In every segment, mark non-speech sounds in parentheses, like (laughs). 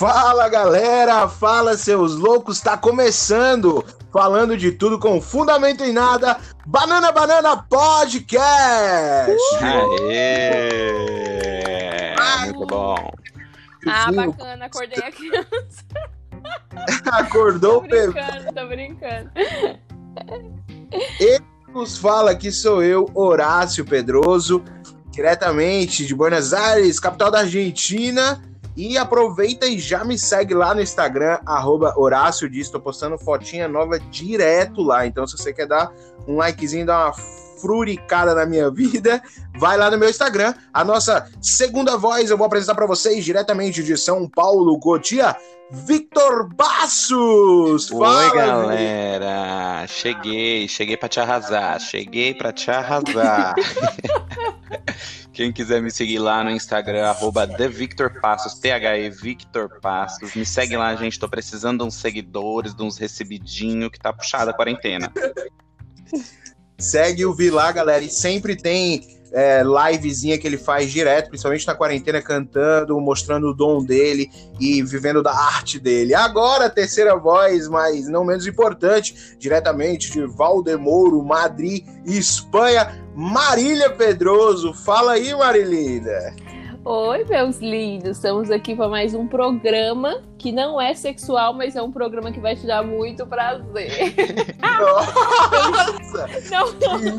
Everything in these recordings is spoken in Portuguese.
Fala galera, fala seus loucos, tá começando falando de tudo com fundamento em nada, Banana Banana Podcast. Aê! Muito bom. Ah, bacana, acordei a criança. (laughs) Acordou o Tô bebê. brincando, tô brincando. Ele nos fala que sou eu, Horácio Pedroso, diretamente de Buenos Aires, capital da Argentina. E aproveita e já me segue lá no Instagram, arroba Horácio Dias. Estou postando fotinha nova direto lá. Então, se você quer dar um likezinho, dar uma fruricada na minha vida, vai lá no meu Instagram. A nossa segunda voz eu vou apresentar para vocês diretamente de São Paulo, Cotia, Victor Bassos. Oi, galera. Cheguei, cheguei pra te arrasar. Cheguei pra te arrasar. (laughs) Quem quiser me seguir lá no Instagram, arroba TheVictorPassos, T-H-E Victor Passos. Me segue lá, gente. Tô precisando de uns seguidores, de uns recebidinhos, que tá puxada a quarentena. (laughs) Segue o Vi lá, galera. E sempre tem é, livezinha que ele faz direto, principalmente na quarentena, cantando, mostrando o dom dele e vivendo da arte dele. Agora, terceira voz, mas não menos importante, diretamente de Valdemouro, Madrid Espanha, Marília Pedroso. Fala aí, Marilina. Oi, meus lindos. Estamos aqui para mais um programa que não é sexual, mas é um programa que vai te dar muito prazer. Nossa! (laughs) Não,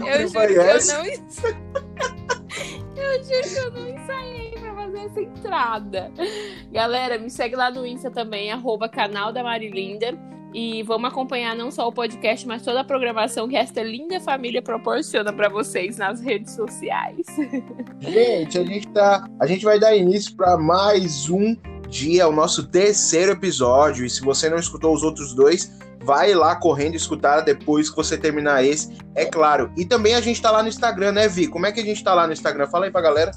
Que eu juro que eu não ensaiei. (laughs) Eu juro que eu não ensaiei pra fazer essa entrada. Galera, me segue lá no Insta também, arroba canal da Marilinda. E vamos acompanhar não só o podcast, mas toda a programação que esta linda família proporciona pra vocês nas redes sociais. (laughs) Gente, a gente tá, a gente vai dar início para mais um dia, o nosso terceiro episódio. E se você não escutou os outros dois, vai lá correndo escutar depois que você terminar esse, é claro. E também a gente tá lá no Instagram, né, Vi? Como é que a gente tá lá no Instagram? Fala aí pra galera.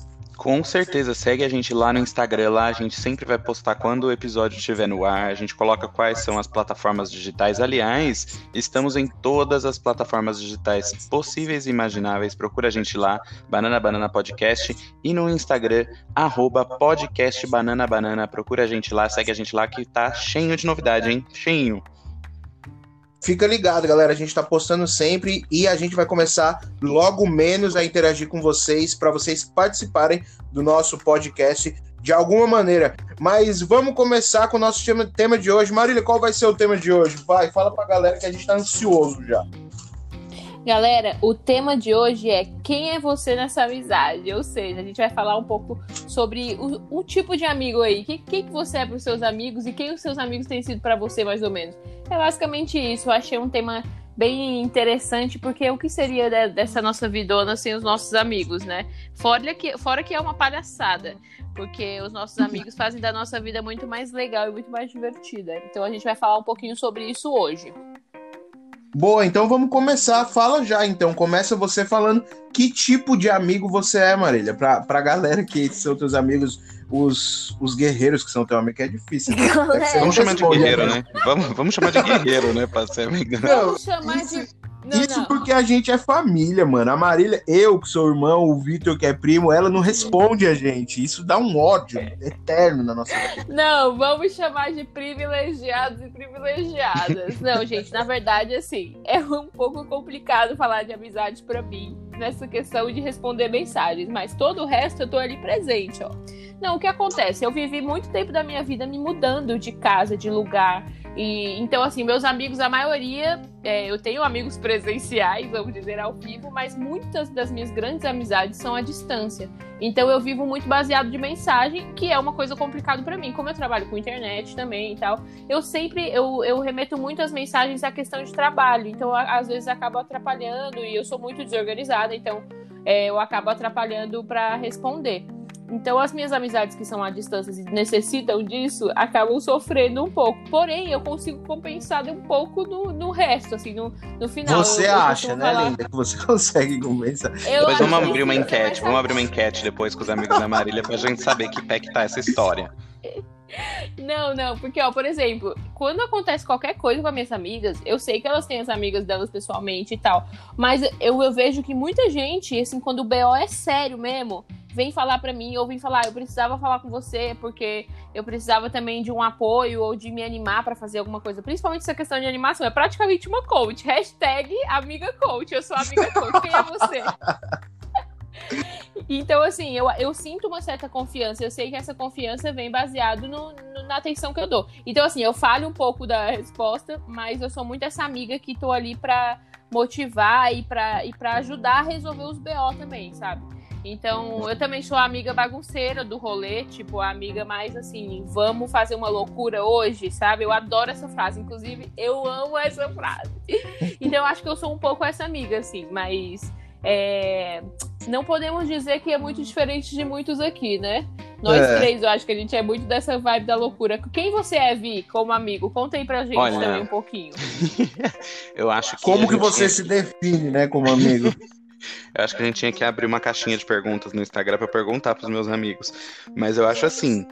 Com certeza, segue a gente lá no Instagram, lá a gente sempre vai postar quando o episódio estiver no ar, a gente coloca quais são as plataformas digitais. Aliás, estamos em todas as plataformas digitais possíveis e imagináveis. Procura a gente lá, Banana Banana Podcast, e no Instagram, arroba podcast Banana Banana. Procura a gente lá, segue a gente lá que tá cheio de novidade, hein? Cheinho. Fica ligado, galera. A gente tá postando sempre e a gente vai começar logo menos a interagir com vocês para vocês participarem do nosso podcast de alguma maneira. Mas vamos começar com o nosso tema, de hoje. Marília, qual vai ser o tema de hoje? Vai, fala pra galera que a gente tá ansioso já. Galera, o tema de hoje é quem é você nessa amizade? Ou seja, a gente vai falar um pouco sobre o, o tipo de amigo aí. Quem, quem que você é para os seus amigos e quem os seus amigos têm sido para você, mais ou menos. É basicamente isso. Eu achei um tema bem interessante, porque o que seria de- dessa nossa vidona sem os nossos amigos, né? Fora que, fora que é uma palhaçada. Porque os nossos amigos fazem da nossa vida muito mais legal e muito mais divertida. Então a gente vai falar um pouquinho sobre isso hoje. Boa, então vamos começar. Fala já, então. Começa você falando que tipo de amigo você é, Marília. Pra, pra galera que são teus amigos, os, os guerreiros que são teus amigos, que é difícil. Né? Deve ser Vamos chamar de guerreiro, né? Vamos, vamos chamar de (laughs) guerreiro, né? Pra ser amigo. Não, Vamos chamar isso- de. Não, Isso não. A gente é família, mano. A Marília, eu que sou irmão, o Vitor que é primo, ela não responde a gente. Isso dá um ódio eterno na nossa vida. Não, vamos chamar de privilegiados e privilegiadas. Não, gente, na verdade, assim, é um pouco complicado falar de amizade pra mim nessa questão de responder mensagens, mas todo o resto eu tô ali presente, ó. Não, o que acontece? Eu vivi muito tempo da minha vida me mudando de casa, de lugar. E então, assim, meus amigos, a maioria, é, eu tenho amigos presenciais, vamos dizer, ao vivo, mas muitas das minhas grandes amizades são à distância. Então eu vivo muito baseado de mensagem, que é uma coisa complicada pra mim. Como eu trabalho com internet também e tal, eu sempre eu, eu remeto muito as mensagens à questão de trabalho. Então às vezes acabo atrapalhando e eu sou muito desorganizada, então é, eu acabo atrapalhando pra responder. Então as minhas amizades que são à distância e necessitam disso acabam sofrendo um pouco. Porém, eu consigo compensar um pouco no, no resto, assim, no, no final. Você Eu- eu acha, né, falar- Linda, que você (laughs) consegue convencer? Eu Depois vamos abrir uma enquete, vamos abrir uma enquete depois com os amigos da Marília pra gente saber que pé que tá essa história. (laughs) Não, não, porque, ó, por exemplo, quando acontece qualquer coisa com as minhas amigas, eu sei que elas têm as amigas delas pessoalmente e tal, mas eu, eu vejo que muita gente, assim, quando o BO é sério mesmo, vem falar para mim ou vem falar, ah, eu precisava falar com você porque eu precisava também de um apoio ou de me animar para fazer alguma coisa. Principalmente essa questão de animação, é praticamente uma coach. Hashtag amiga coach, eu sou amiga coach, quem é você? (laughs) Então, assim, eu, eu sinto uma certa confiança. Eu sei que essa confiança vem baseado no, no, na atenção que eu dou. Então, assim, eu falo um pouco da resposta, mas eu sou muito essa amiga que tô ali pra motivar e pra, e pra ajudar a resolver os BO também, sabe? Então, eu também sou a amiga bagunceira do rolê, tipo, a amiga mais assim, vamos fazer uma loucura hoje, sabe? Eu adoro essa frase, inclusive, eu amo essa frase. (laughs) Então, eu acho que eu sou um pouco essa amiga, assim, mas é, não podemos dizer que é muito diferente de muitos aqui, né? Nós é. três, eu acho que a gente é muito dessa vibe da loucura. Quem você é, Vi, como amigo? Conta aí pra gente Olha, também um pouquinho. (laughs) eu acho que. Como que você se define, né, como amigo? (laughs) eu acho que a gente tinha que abrir uma caixinha de perguntas no Instagram para perguntar pros meus amigos. Mas eu acho assim.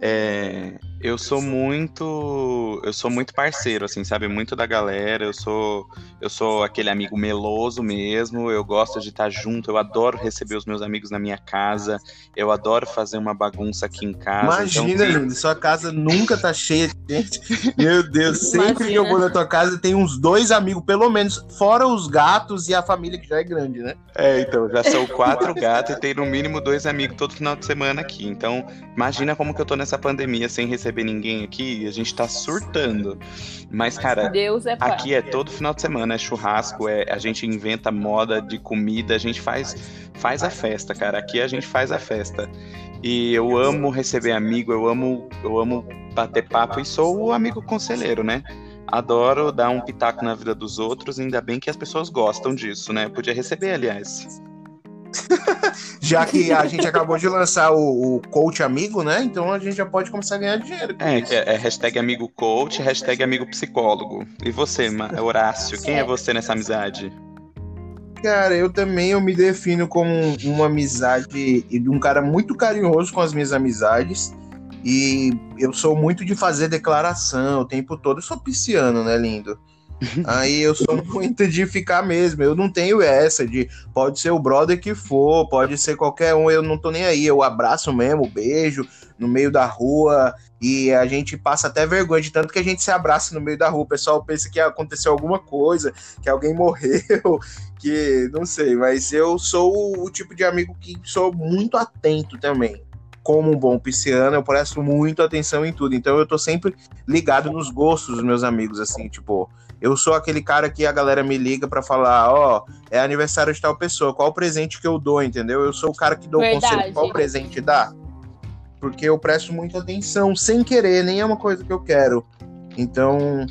É, eu sou muito, eu sou muito parceiro, assim, sabe, muito da galera. Eu sou, eu sou aquele amigo meloso mesmo. Eu gosto de estar junto. Eu adoro receber os meus amigos na minha casa. Eu adoro fazer uma bagunça aqui em casa. Imagina, então, lindo, sua casa nunca tá cheia de gente. Meu Deus, (laughs) sempre Imagina. que eu vou na tua casa tem uns dois amigos, pelo menos, fora os gatos e a família que já é grande, né? É, então já são quatro gatos e tem no mínimo dois amigos todo final de semana aqui. Então, imagina como que eu tô nessa nessa pandemia sem receber ninguém aqui, a gente tá surtando. Mas, cara, Deus é aqui é todo final de semana, é churrasco, é, a gente inventa moda de comida, a gente faz, faz a festa, cara. Aqui a gente faz a festa. E eu amo receber amigo, eu amo, eu amo bater papo e sou o amigo conselheiro, né? Adoro dar um pitaco na vida dos outros, ainda bem que as pessoas gostam disso, né? Podia receber, aliás. Já que a gente acabou de lançar o, o, coach amigo, né? Então a gente já pode começar a ganhar dinheiro. É, é, é, hashtag amigo coach, hashtag amigo psicólogo. E você, Horácio, quem é você nessa amizade? Cara, eu também eu me defino como uma amizade e de um cara muito carinhoso com as minhas amizades. E eu sou muito de fazer declaração o tempo todo. Eu sou pisciano, né, lindo? Aí eu sou (laughs) muito de ficar mesmo. Eu não tenho essa de pode ser o brother que for, pode ser qualquer um, eu não tô nem aí. Eu abraço mesmo, beijo no meio da rua e a gente passa até vergonha de tanto que a gente se abraça no meio da rua. O pessoal pensa que aconteceu alguma coisa, que alguém (laughs) morreu, que não sei, mas eu sou o tipo de amigo que sou muito atento também como um bom pisciano, eu presto muito atenção em tudo. Então eu tô sempre ligado nos gostos dos meus amigos, assim, tipo, eu sou aquele cara que a galera me liga para falar, ó, oh, é aniversário de tal pessoa, qual o presente que eu dou, entendeu? Eu sou o cara que dou o conselho, qual presente dá? Porque eu presto muita atenção, sem querer, nem é uma coisa que eu quero. Então,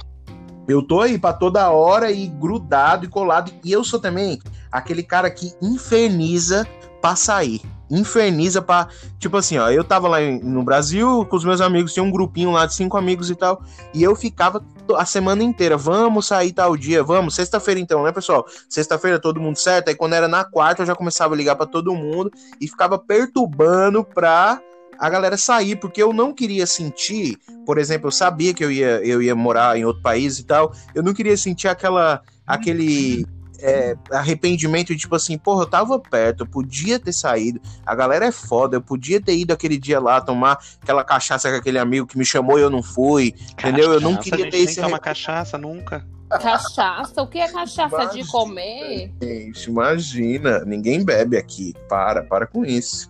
eu tô aí para toda hora e grudado e colado. E eu sou também aquele cara que inferniza pra sair inferniza pra. Tipo assim, ó, eu tava lá no Brasil com os meus amigos, tinha um grupinho lá de cinco amigos e tal, e eu ficava a semana inteira, vamos sair tal dia, vamos, sexta-feira então, né, pessoal? Sexta-feira todo mundo certo, aí quando era na quarta eu já começava a ligar para todo mundo e ficava perturbando pra a galera sair, porque eu não queria sentir, por exemplo, eu sabia que eu ia, eu ia morar em outro país e tal, eu não queria sentir aquela, aquele é, arrependimento de tipo assim, porra, eu tava perto, eu podia ter saído, a galera é foda, eu podia ter ido aquele dia lá tomar aquela cachaça com aquele amigo que me chamou e eu não fui, cachaça, entendeu? Eu não queria ter esse. Não cachaça nunca. Cachaça? O que é cachaça imagina, de comer? Gente, imagina, ninguém bebe aqui. Para, para com isso.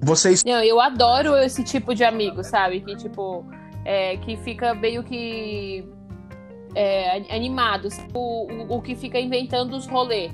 Vocês. Não, eu adoro esse tipo de amigo, sabe? Que tipo. É, que fica meio que é, animados, o, o, o, que fica inventando os rolês.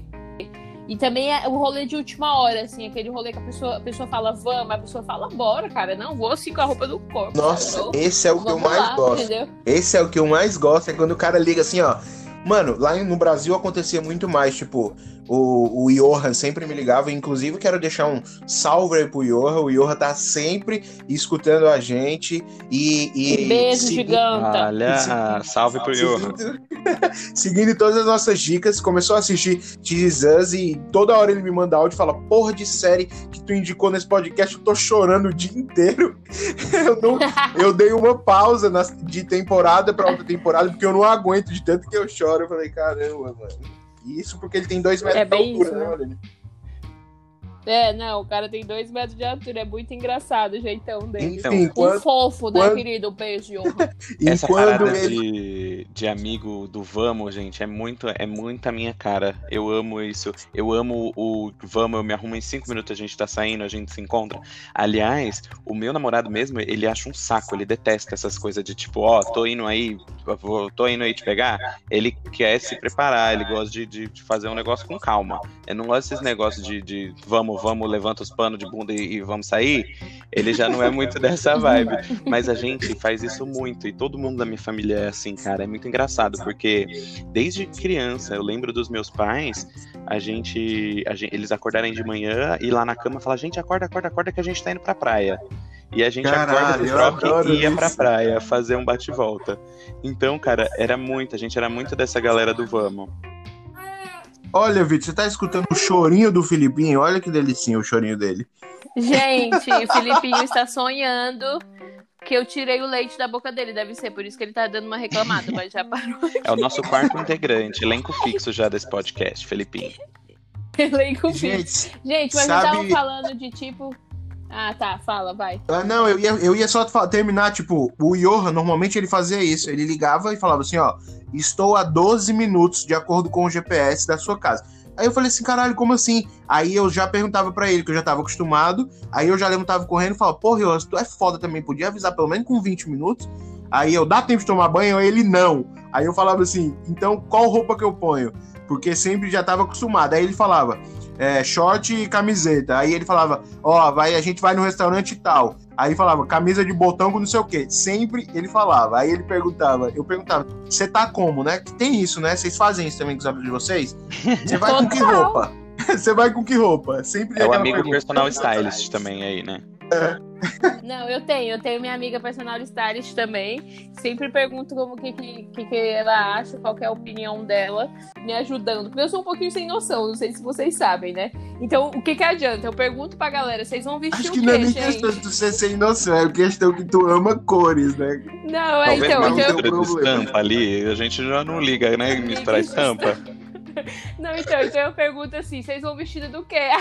E também é o rolê de última hora, assim, aquele rolê que a pessoa, a pessoa fala, vamos, a pessoa fala, bora, cara, não vou assim com a roupa do corpo. Nossa, cara, esse é o que eu mais lá, gosto. Entendeu? Esse é o que eu mais gosto, é quando o cara liga assim, ó. Mano, lá no Brasil acontecia muito mais, tipo, o, o Johan sempre me ligava, inclusive quero deixar um salve aí pro Johan. O Johan tá sempre escutando a gente e. e Beijo, giganta. Olha, salve pro Johan. (laughs) Seguindo todas as nossas dicas, começou a assistir Jesus e toda hora ele me manda áudio e fala: Porra de série que tu indicou nesse podcast, eu tô chorando o dia inteiro. (laughs) eu, não, eu dei uma pausa na, de temporada pra outra temporada, porque eu não aguento de tanto que eu choro. Eu falei, caramba, mano. Isso porque ele tem dois metros é de altura, isso, né, né? É, não, o cara tem dois metros de altura, é muito engraçado o jeitão dele. Enfim, um quando- fofo, né, quando- querido? Um beijo. (laughs) e Essa parada ele... de, de amigo do Vamos, gente, é muito, é muito a minha cara. Eu amo isso. Eu amo o Vamos, eu me arrumo em cinco minutos, a gente tá saindo, a gente se encontra. Aliás, o meu namorado mesmo, ele acha um saco, ele detesta essas coisas de tipo, ó, tô indo aí, tô indo aí te pegar. Ele quer se preparar, ele gosta de, de, de fazer um negócio com calma. Eu não gosto desses negócios de, de vamos, vamos, levanta os panos de bunda e, e vamos sair. Ele já não é muito dessa vibe. Mas a gente faz isso muito. E todo mundo da minha família é assim, cara. É muito engraçado, porque desde criança, eu lembro dos meus pais, a gente, a gente- Eles acordarem de manhã e lá na cama falar, gente, acorda, acorda, acorda que a gente tá indo pra praia. E a gente Caralho, acorda do e ia pra praia fazer um bate-volta. Então, cara, era muito, a gente era muito dessa galera do vamos. Olha, Vitor, você tá escutando o chorinho do Filipinho? Olha que delicinha o chorinho dele. Gente, o Filipinho está sonhando que eu tirei o leite da boca dele. Deve ser por isso que ele tá dando uma reclamada, mas já parou. É o nosso quarto integrante, elenco fixo já desse podcast, Felipinho. Elenco fixo. Gente, Gente, mas sabe- estavam falando de tipo. Ah, tá, fala, vai. ah, não, eu ia, eu ia só terminar, tipo, o Johan, normalmente ele fazia isso. Ele ligava e falava assim, ó, estou a 12 minutos de acordo com o GPS da sua casa. Aí eu falei assim, caralho, como assim? Aí eu já perguntava pra ele, que eu já tava acostumado. Aí eu já levantava correndo e falava, porra, Johan, tu é foda também, podia avisar pelo menos com 20 minutos. Aí eu, dá tempo de tomar banho? Aí ele, não. Aí eu falava assim, então qual roupa que eu ponho? Porque sempre já tava acostumado. Aí ele falava, é, short e camiseta. Aí ele falava, ó, vai, a gente vai no restaurante e tal. Aí falava, camisa de botão com não sei o quê. Sempre ele falava. Aí ele perguntava, eu perguntava, você tá como, né? Que tem isso, né? Vocês fazem isso também com os amigos de vocês? (laughs) Você vai com que roupa? (laughs) Você vai com que roupa? Sempre É o amigo pergunta. personal stylist também aí, né? Não, eu tenho. Eu tenho minha amiga personal stylist também. Sempre pergunto como que, que, que, que ela acha, qual que é a opinião dela, me ajudando. Porque eu sou um pouquinho sem noção, não sei se vocês sabem, né? Então, o que que adianta? Eu pergunto pra galera, vocês vão vestir Acho o que quê, não é nem gente? questão de tu ser sem noção, é questão que tu ama cores, né? Não, é Talvez então. não então- estampa ali, a gente já não liga, né? Misturar estampa. (laughs) Não, então, então eu pergunto assim, vocês vão vestido do quê? (laughs)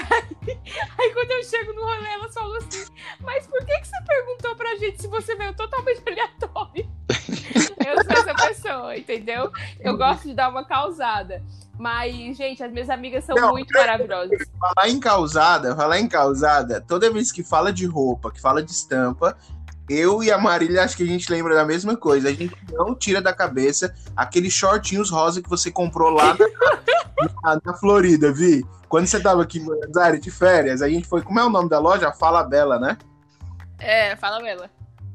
Aí, aí quando eu chego no rolê, elas falam assim, mas por que, que você perguntou pra gente se você veio totalmente aleatório? (laughs) eu sou essa pessoa, entendeu? Eu gosto de dar uma causada. Mas, gente, as minhas amigas são Não, muito maravilhosas. Falar em causada, falar em causada, toda vez que fala de roupa, que fala de estampa, eu e a Marília acho que a gente lembra da mesma coisa. A gente não tira da cabeça aqueles shortinhos rosa que você comprou lá na, na- Florida, Vi. Quando você tava aqui em Buenos Aires de férias, a gente foi. Como é o nome da loja? Fala Bela, né? É, fala ela.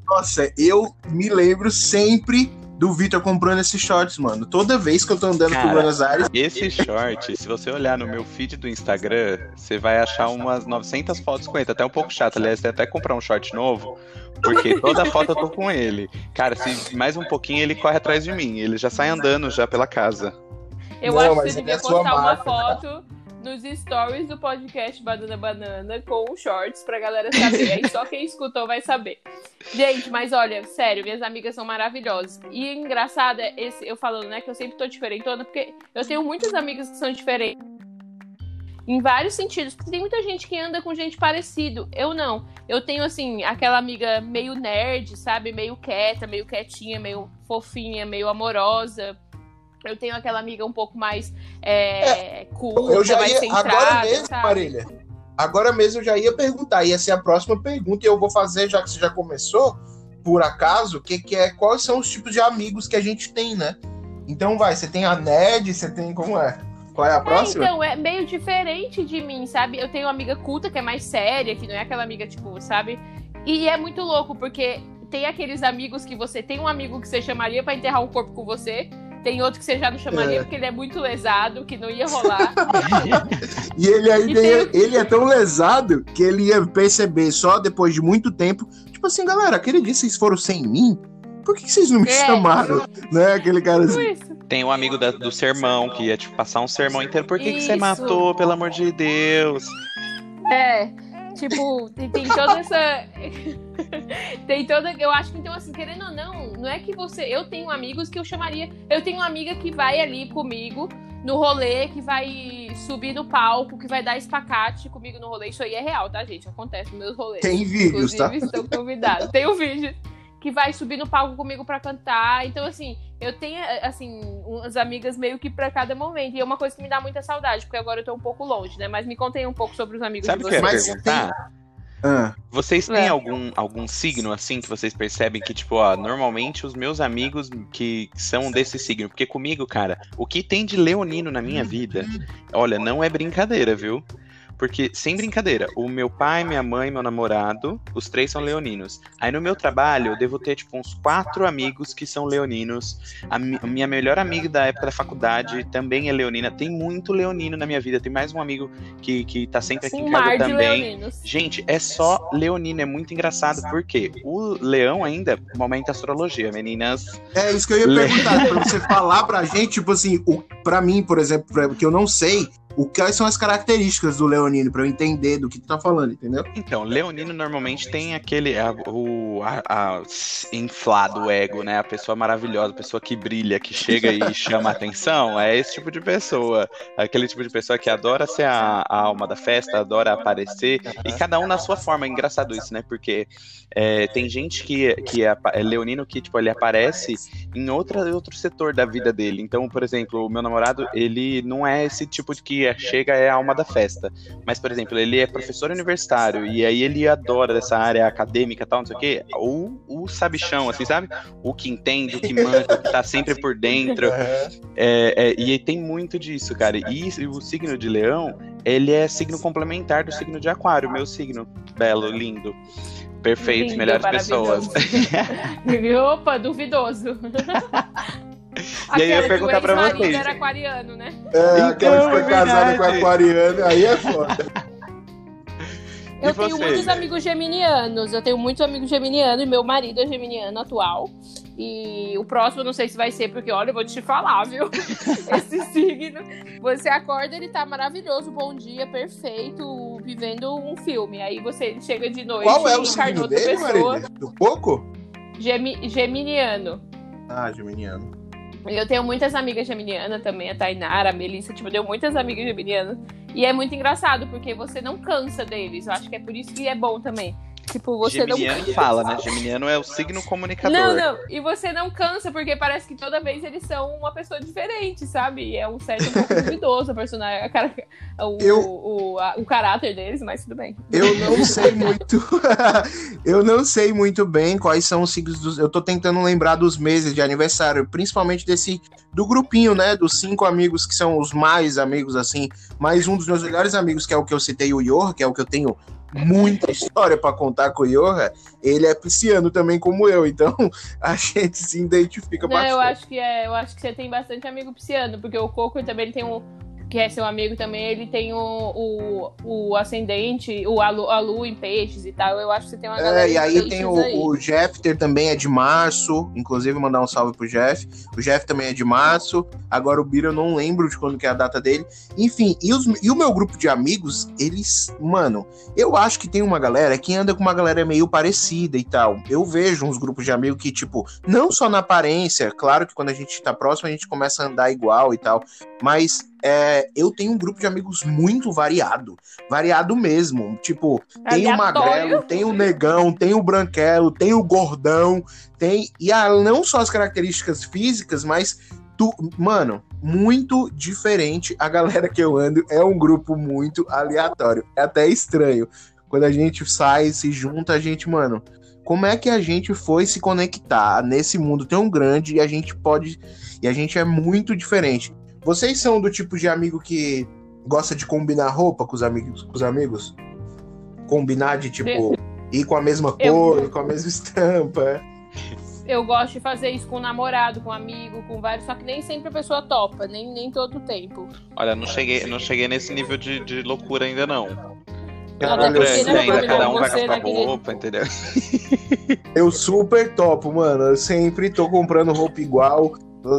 Nossa, eu me lembro sempre do Vitor comprando esses shorts, mano. Toda vez que eu tô andando por Cara, Buenos Aires, Esse short, se você olhar no meu feed do Instagram, você vai achar umas 900 fotos com ele. Tá até um pouco chato, aliás, tem até comprar um short novo, porque toda foto eu tô com ele. Cara, se mais um pouquinho ele corre atrás de mim, ele já sai andando já pela casa. Eu Não, acho que você é devia sua postar uma foto nos stories do podcast Banana Banana com shorts pra galera saber. Aí só quem escutou vai saber. Gente, mas olha, sério, minhas amigas são maravilhosas. E engraçado é esse, eu falando, né, que eu sempre tô diferentona, porque eu tenho muitas amigas que são diferentes. Em vários sentidos, porque tem muita gente que anda com gente parecido. Eu não. Eu tenho, assim, aquela amiga meio nerd, sabe? Meio quieta, meio quietinha, meio fofinha, meio amorosa. Eu tenho aquela amiga um pouco mais é, culta, eu já mais ia. centrada, Agora mesmo, sabe? Marília. Agora mesmo eu já ia perguntar. Ia ser a próxima pergunta e eu vou fazer, já que você já começou, por acaso, que, que é quais são os tipos de amigos que a gente tem, né? Então vai, você tem a nerd, você tem. Como é? Qual é a É, próxima? então, é meio diferente de mim, sabe? Eu tenho uma amiga culta que é mais séria, que não é aquela amiga, tipo, sabe? E é muito louco, porque tem aqueles amigos que você tem um amigo que você chamaria pra enterrar um corpo com você. Tem outro que você já não chamaria É. porque ele é muito lesado, que não ia rolar. (laughs) E ele ainda E ia- ele é tão lesado que ele ia perceber só depois de muito tempo. Tipo assim, galera, aquele dia vocês foram sem mim? Por que, que vocês não me É. chamaram? Né? Aquele cara assim. Tem um amigo da- do sermão que ia tipo, passar um sermão inteiro. Por que, que você matou, pelo amor de Deus? É, tipo, tem, tem toda essa. (laughs) tem toda. Eu acho que, então, assim, querendo ou não, não é que você. Eu tenho amigos que eu chamaria. Eu tenho uma amiga que vai ali comigo no rolê, que vai subir no palco, que vai dar espacate comigo no rolê. Isso aí é real, tá, gente? Acontece nos meus rolês. Tem vídeos, tá? Inclusive, estão convidados. Tem um vídeo que vai subir no palco comigo pra cantar. Então, assim, eu tenho, assim, umas amigas meio que pra cada momento. E é uma coisa que me dá muita saudade, porque agora eu tô um pouco longe, né? Mas me contem um pouco sobre os amigos Sabe o de que eu ia vocês. Perguntar? Ah, Vocês têm É. algum, algum signo assim que vocês percebem que, tipo, ó, normalmente os meus amigos que são desse signo? Porque comigo, cara, o que tem de leonino na minha vida, olha, não é brincadeira, viu? Porque, sem brincadeira, o meu pai, minha mãe, meu namorado, os três são leoninos. Aí no meu trabalho, eu devo ter, tipo, uns quatro amigos que são leoninos. A mi- a minha melhor amiga da época da faculdade também é leonina. Tem muito leonino na minha vida. Tem mais um amigo que, que tá sempre aqui Um em casa também. leoninos. Gente, é só leonino, é muito engraçado, porque o leão ainda, momento astrologia, meninas. é isso que eu ia Le- perguntar, pra você (laughs) falar pra gente, tipo assim, o, pra mim, por exemplo, pra- que eu não sei, o quais são as características do Leonino, pra eu entender do que tu tá falando, entendeu? Então, leonino normalmente tem aquele, a- o a- a- inflado ego, né? A pessoa maravilhosa, a pessoa que brilha, que chega e (laughs) chama a atenção, é esse tipo de pessoa. Aquele tipo de pessoa que adora ser a, a alma da festa, adora aparecer, e cada um na sua forma. É engraçado isso, né? Porque é, tem gente que, que é, é leonino que, tipo, ele aparece em outra, outro setor da vida dele. Então, por exemplo, o meu namorado, ele não é esse tipo de que é- chega é a alma da festa. Mas, por exemplo, ele é professor universitário e aí ele adora dessa área acadêmica e tal, não sei o quê. O, o sabichão, assim, sabe? O que entende, o que manja, o que tá sempre por dentro. (laughs) É, é, e aí tem muito disso, cara. E o signo de leão, ele é signo complementar do signo de aquário, meu signo. Belo, lindo. Perfeito, Lindo, melhores pessoas. (laughs) (laughs) Opa, duvidoso. E aí eu ia Aquela que o perguntar pra ex-marido vocês. era aquariano, né? É, aquela que Então, foi é casada com a verdade. aquariana, aí é foda. (laughs) E Eu tenho você? muitos amigos geminianos. Eu tenho muitos amigos geminianos e meu marido é geminiano atual. E o próximo não sei se vai ser, porque olha, eu vou te falar, viu? (laughs) Esse signo. Você acorda, ele tá maravilhoso, bom dia, perfeito, vivendo um filme. Aí você ele chega de noite Qual é e o encarna signo outra dele, pessoa. Marília? Do pouco? Gemi- geminiano. Ah, geminiano. Eu tenho muitas amigas geminianas também, a Tainara, a Melissa, tipo, eu tenho muitas amigas geminianas. E é muito engraçado, porque você não cansa deles. Eu acho que é por isso que é bom também. Tipo, você não Geminiano fala, né? Geminiano é o signo comunicador. Não, não. E você não cansa, porque parece que toda vez eles são uma pessoa diferente, sabe? E é um certo um (laughs) pouco duvidoso a personagem, a cara- o, Eu- o, a- o caráter deles, mas tudo bem. Eu não sei muito. (laughs) eu não sei muito bem quais são os signos dos. Eu tô tentando lembrar dos meses de aniversário, principalmente desse. Do grupinho, né? Dos cinco amigos que são os mais amigos, assim. Mas um dos meus melhores amigos, que é o que eu citei, o Yorra, que é o que eu tenho muita história pra contar com o Yorra, ele é pisciano também, como eu. Então (laughs) a gente se identifica Não, bastante. eu acho que é, eu acho que você tem bastante amigo pisciano, porque o Coco também tem um. Que é seu amigo também, ele tem o, o, o ascendente, o a lu, a lua em peixes e tal. Eu acho que você tem uma galera. É, e aí tem o, aí. o Jeffter também é de março, inclusive mandar um salve pro Jeff. O Jeff também é de março. Agora o Bira eu não lembro de quando que é a data dele. Enfim, e, os- e o meu grupo de amigos, eles, mano, eu acho que tem uma galera que anda com uma galera meio parecida e tal. Eu vejo uns grupos de amigos que, tipo, não só na aparência, claro que quando a gente tá próximo a gente começa a andar igual e tal, mas é, eu tenho um grupo de amigos muito variado. Variado mesmo. Tipo, tem o Aleatório. magrelo, tem o negão, tem o branquelo, tem o gordão, tem. E a, não só as características físicas, mas. Tu, mano, muito diferente. A galera que eu ando é um grupo muito aleatório. É até estranho. Quando a gente sai, se junta, a gente, mano. Como é que a gente foi se conectar nesse mundo tão grande e a gente pode. E a gente é muito diferente. Vocês são do tipo de amigo que gosta de combinar roupa com os amigos? Com os amigos? Combinar de tipo ir com a mesma Eu- cor, ir com a mesma (laughs) estampa. Eu gosto de fazer isso com namorado, com amigo, com vários, só que nem sempre a pessoa topa, nem, nem todo o tempo. Olha, não cheguei, não cheguei nesse nível de, de loucura ainda não. Caralho, eu, né, É, ainda super, cada um vai você com a sua naquele- roupa, entendeu? eu super topo, mano. Eu sempre tô comprando roupa igual.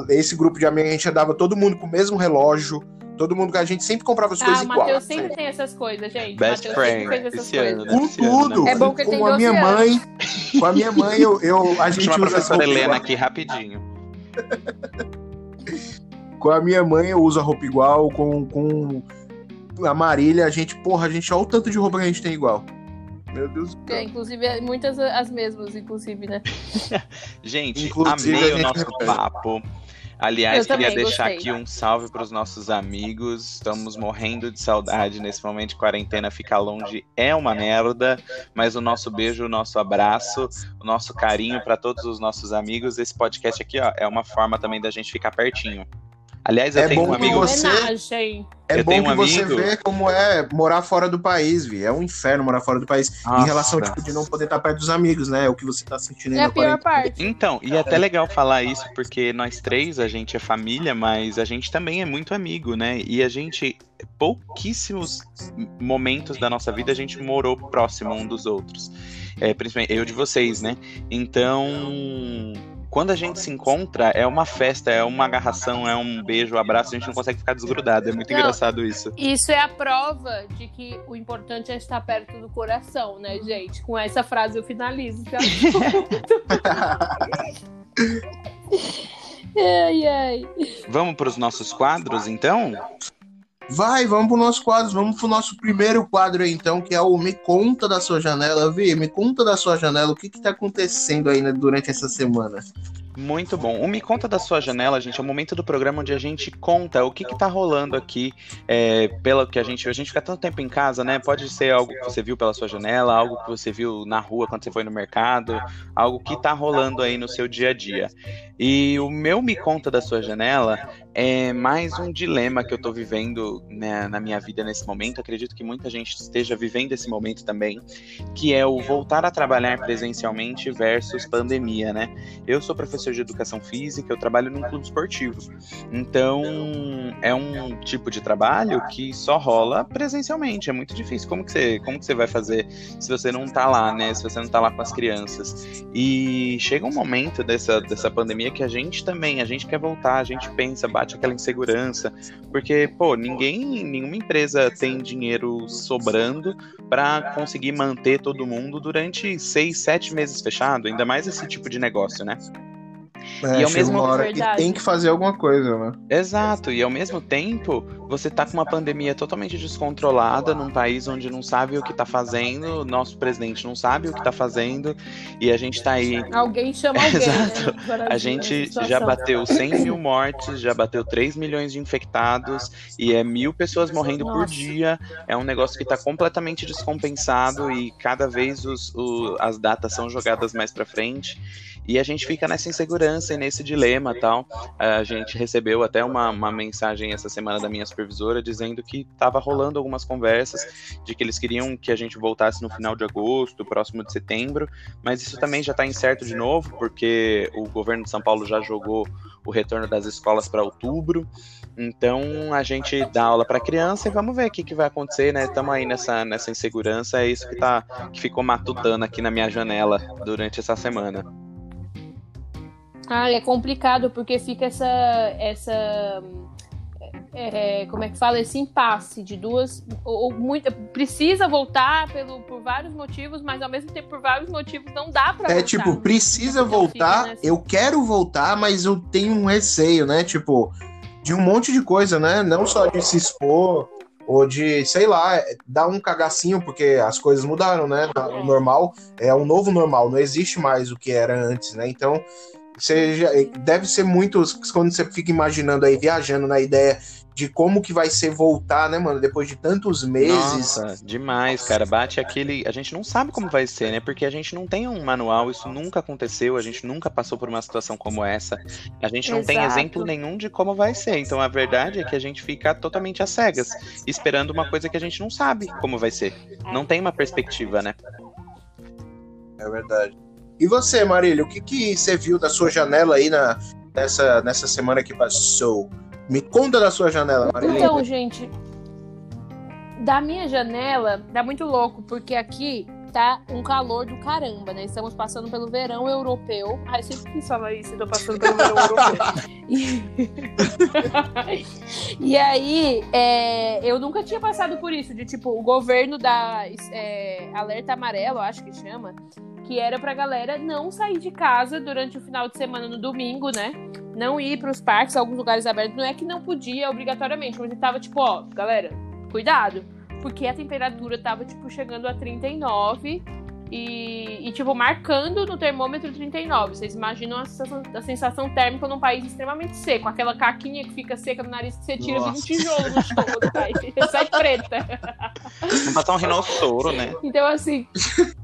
Esse grupo de amigos a gente andava todo mundo com o mesmo relógio. Todo mundo que a gente sempre comprava as Ah, coisas o Matheus iguais. sempre tem essas coisas, gente. Best Matheus sempre friend, fez essas ano, coisas. né? Com tudo. É bom que ele tem com a 12 minha anos. mãe. Com a minha mãe, eu, eu- a gente a usa as professora Helena iguais. aqui rapidinho. (laughs) Com a minha mãe eu uso a roupa igual, com, com a Marília, a gente, porra, a gente, olha o tanto de roupa que a gente tem igual. Meu Deus do céu. É, inclusive, muitas as mesmas, inclusive, né? (laughs) Gente, Inclusive, amei a o nosso papo. Aliás, Eu queria deixar gostei. aqui um salve para os nossos amigos. Estamos morrendo de saudade nesse momento de quarentena. Ficar longe é uma merda, mas o nosso beijo, o nosso abraço, o nosso carinho para todos os nossos amigos. Esse podcast aqui, ó, é uma forma também da gente ficar pertinho. Aliás, eu É tenho bom um que amigo. você- Homenagem. É Eu bom tenho que um você amigo- vê como é morar fora do país, Vi. É um inferno morar fora do país. Nossa. Em relação, tipo, de não poder estar perto dos amigos, né? É o que você tá sentindo aí É a pior parte. Então, e é até legal falar isso, porque nós três, a gente é família, mas a gente também é muito amigo, né? E a gente, pouquíssimos momentos da nossa vida, a gente morou próximo um dos outros. É, principalmente eu de vocês, né? Então, quando a gente se encontra, é uma festa, é uma agarração, é um beijo, um abraço, a gente não consegue ficar desgrudado. É muito Não. engraçado isso. Isso é a prova de que o importante é estar perto do coração, né, gente? Com essa frase eu finalizo. tá? (laughs) ai, ai. Vamos para os nossos quadros, então? Vai, vamos pro nosso quadro. Vamos pro nosso primeiro quadro aí, então, que é o Me Conta da Sua Janela. Vi, me conta da sua janela. O que que tá acontecendo aí né, durante essa semana? Muito bom. O Me Conta da Sua Janela, gente, é o momento do programa onde a gente conta o que, que tá rolando aqui, é, pelo que a gente. A gente fica tanto tempo em casa, né? Pode ser algo que você viu pela sua janela, algo que você viu na rua quando você foi no mercado, algo que tá rolando aí no seu dia a dia. E o meu Me Conta da Sua Janela é mais um dilema que eu tô vivendo né, na minha vida nesse momento. Acredito que muita gente esteja vivendo esse momento também, que é o voltar a trabalhar presencialmente versus pandemia, né? Eu sou professor de educação física, eu trabalho num clube esportivo. Então, é um tipo de trabalho que só rola presencialmente, é muito difícil. Como que você, como que você vai fazer se você não tá lá, né? Se você não tá lá com as crianças. E chega um momento dessa, dessa pandemia que a gente também, a gente quer voltar, a gente pensa, bate aquela insegurança, porque, pô, ninguém, nenhuma empresa tem dinheiro sobrando para conseguir manter todo mundo durante seis, sete meses fechado, ainda mais esse tipo de negócio, né? É, E ao mesmo- uma hora Verdade. que tem que fazer alguma coisa, né? Exato, e ao mesmo tempo, você tá com uma pandemia totalmente descontrolada num país onde não sabe o que tá fazendo, nosso presidente não sabe o que tá fazendo, e a gente tá aí. Alguém chama alguém, (laughs) Exato. né? no Brasil, A gente já bateu 100 mil mortes, já bateu 3 milhões de infectados, e é mil pessoas morrendo por dia. É um negócio que tá completamente descompensado e cada vez os, o- as datas são jogadas mais pra frente. E a gente fica nessa insegurança e nesse dilema tal. A gente recebeu até uma, uma mensagem essa semana da minha supervisora dizendo que estava rolando algumas conversas de que eles queriam que a gente voltasse no final de agosto, próximo de setembro, mas isso também já está incerto de novo, porque o governo de São Paulo já jogou o retorno das escolas para outubro. Então a gente dá aula para criança e vamos ver o que, que vai acontecer, né? Estamos aí nessa, nessa insegurança, é isso que, tá, que ficou matutando aqui na minha janela durante essa semana. Ah, é complicado porque fica essa. essa é, como é que fala? Esse impasse de duas. Ou, ou muita, precisa voltar pelo, por vários motivos, mas ao mesmo tempo, por vários motivos, não dá pra É voltar. tipo, precisa voltar, nessa. eu quero voltar, mas eu tenho um receio, né? Tipo, de um monte de coisa, né? Não só de se expor, ou de, sei lá, dar um cagacinho, porque as coisas mudaram, né? O normal é um novo normal, não existe mais o que era antes, né? Então, você já- deve ser muito quando você fica imaginando aí, viajando na ideia de como que vai ser voltar, né, mano? Depois de tantos meses. Nossa, demais, cara. Bate aquele. A gente não sabe como vai ser, né? Porque a gente não tem um manual, isso nunca aconteceu, a gente nunca passou por uma situação como essa. A gente não tem Exato. exemplo nenhum de como vai ser. Então a verdade é que a gente fica totalmente às cegas, esperando uma coisa que a gente não sabe como vai ser. Não tem uma perspectiva, né? É verdade. E você, Marília, o que, que você viu da sua janela aí na, nessa, nessa semana que passou? Me conta da sua janela, Marília. Então, gente, da minha janela, dá muito louco, porque aqui tá um calor do caramba, né? Estamos passando pelo verão europeu. Ai, eu sempre quis falar isso, tô passando pelo verão europeu. (laughs) E, (laughs) e aí, é, eu nunca tinha passado por isso, de tipo, o governo da é, alerta amarelo, acho que chama, que era pra galera não sair de casa durante o final de semana no domingo, né? Não ir pros parques, alguns lugares abertos. Não é que não podia obrigatoriamente, mas ele tava tipo, ó, galera, cuidado porque a temperatura tava, tipo, chegando a 39 e, e tipo, marcando no termômetro 39. Vocês imaginam a sensação, a sensação térmica num país extremamente seco. Aquela caquinha que fica seca no nariz que você tira de (laughs) um tijolo no estômago do país. Sai preta. Passar um rinossoro, né? Então, assim,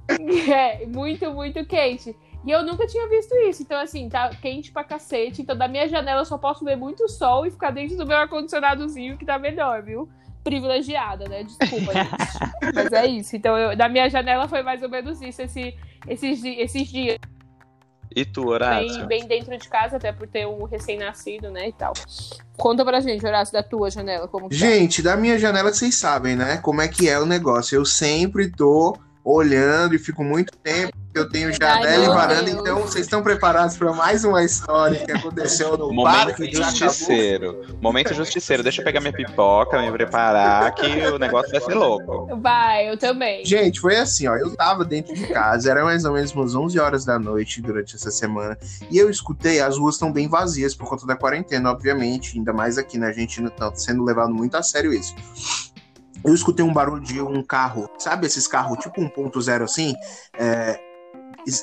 (laughs) é muito, muito quente. E eu nunca tinha visto isso. Então, assim, tá quente pra cacete. Então, da minha janela eu só posso ver muito sol e ficar dentro do meu ar-condicionadozinho que tá melhor, viu? Privilegiada, né? Desculpa, (laughs) gente. Mas é isso. Então, eu, da minha janela foi mais ou menos isso, esse, esses, esses dias. E tu, Horácio? Bem, bem dentro de casa, até por ter um recém-nascido, né, e tal. Conta pra gente, Horácio, da tua janela, como tá? Gente, tá? da minha janela vocês sabem, né, como é que é o negócio. Eu sempre tô olhando e fico muito tempo eu tenho janela e varanda, então vocês estão preparados para mais uma história que aconteceu no Momento parque justiceiro. Momento justiceiro. Deixa eu pegar minha pipoca, me preparar, que o negócio vai ser louco. Vai, eu também. Gente, foi assim, ó. Eu tava dentro de casa, era mais ou menos umas 11 horas da noite durante essa semana, e eu escutei, as ruas estão bem vazias por conta da quarentena, obviamente, ainda mais aqui na Argentina, tá sendo levado muito a sério isso eu escutei um barulho de um carro, sabe esses carros tipo 1.0 assim, é,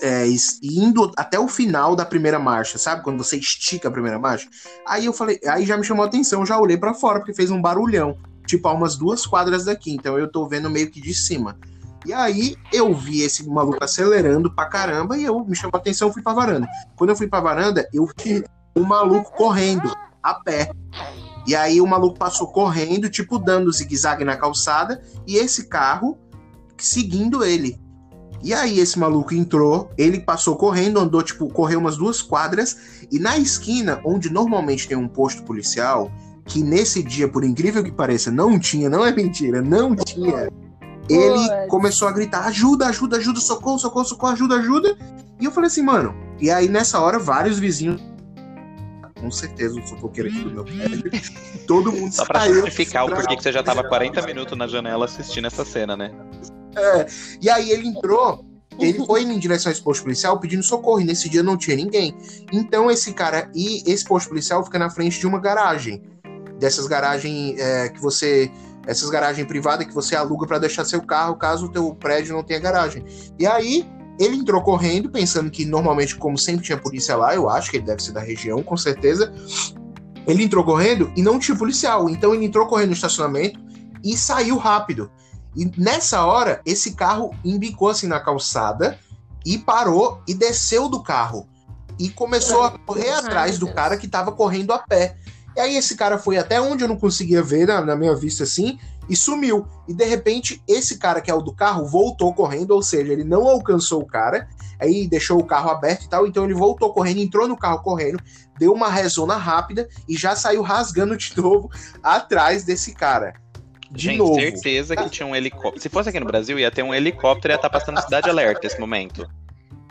é, indo até o final da primeira marcha, sabe? Quando você estica a primeira marcha. Aí eu falei, aí já me chamou a atenção, já olhei para fora, porque fez um barulhão, tipo a umas duas quadras daqui, então eu tô vendo meio que de cima. E aí eu vi esse maluco acelerando pra caramba e eu me chamou a atenção, fui pra varanda. Quando eu fui pra varanda, eu vi um maluco correndo a pé. E aí o maluco passou correndo, tipo dando zigue-zague na calçada, e esse carro seguindo ele. E aí esse maluco entrou, ele passou correndo, andou, tipo, correu umas duas quadras, e na esquina, onde normalmente tem um posto policial, que nesse dia, por incrível que pareça, não tinha, não é mentira, não tinha. Ele começou a gritar: ajuda, ajuda, ajuda, socorro, socorro, socorro, ajuda, ajuda. E eu falei assim, mano. E aí nessa hora, vários vizinhos com certeza um sofoqueiro aqui do meu prédio. (laughs) Todo mundo Só pra justificar o porquê que você já tava 40 minutos na janela assistindo essa cena, né? É, e aí ele entrou, ele foi em direção a esse posto policial pedindo socorro, e nesse dia não tinha ninguém. Então esse cara e esse posto policial fica na frente de uma garagem. Dessas garagens é, que você. Essas garagens privadas que você aluga para deixar seu carro caso o teu prédio não tenha garagem. E aí ele entrou correndo, pensando que normalmente, como sempre tinha polícia lá, eu acho que ele deve ser da região, com certeza. Ele entrou correndo e não tinha policial. Então ele entrou correndo no estacionamento e saiu rápido. E nessa hora, esse carro embicou assim na calçada e parou e desceu do carro. E começou a correr atrás do cara que estava correndo a pé. E aí esse cara foi até onde eu não conseguia ver na, na, minha vista assim e sumiu. E de repente esse cara que é o do carro voltou correndo, ou seja, ele não alcançou o cara, aí deixou o carro aberto e tal, então ele voltou correndo, entrou no carro correndo, deu uma rezona rápida e já saiu rasgando de novo atrás desse cara. De Gente, novo. certeza que tinha um helicóptero. Se fosse aqui no Brasil, ia ter um helicóptero e ia estar tá passando cidade alerta nesse momento.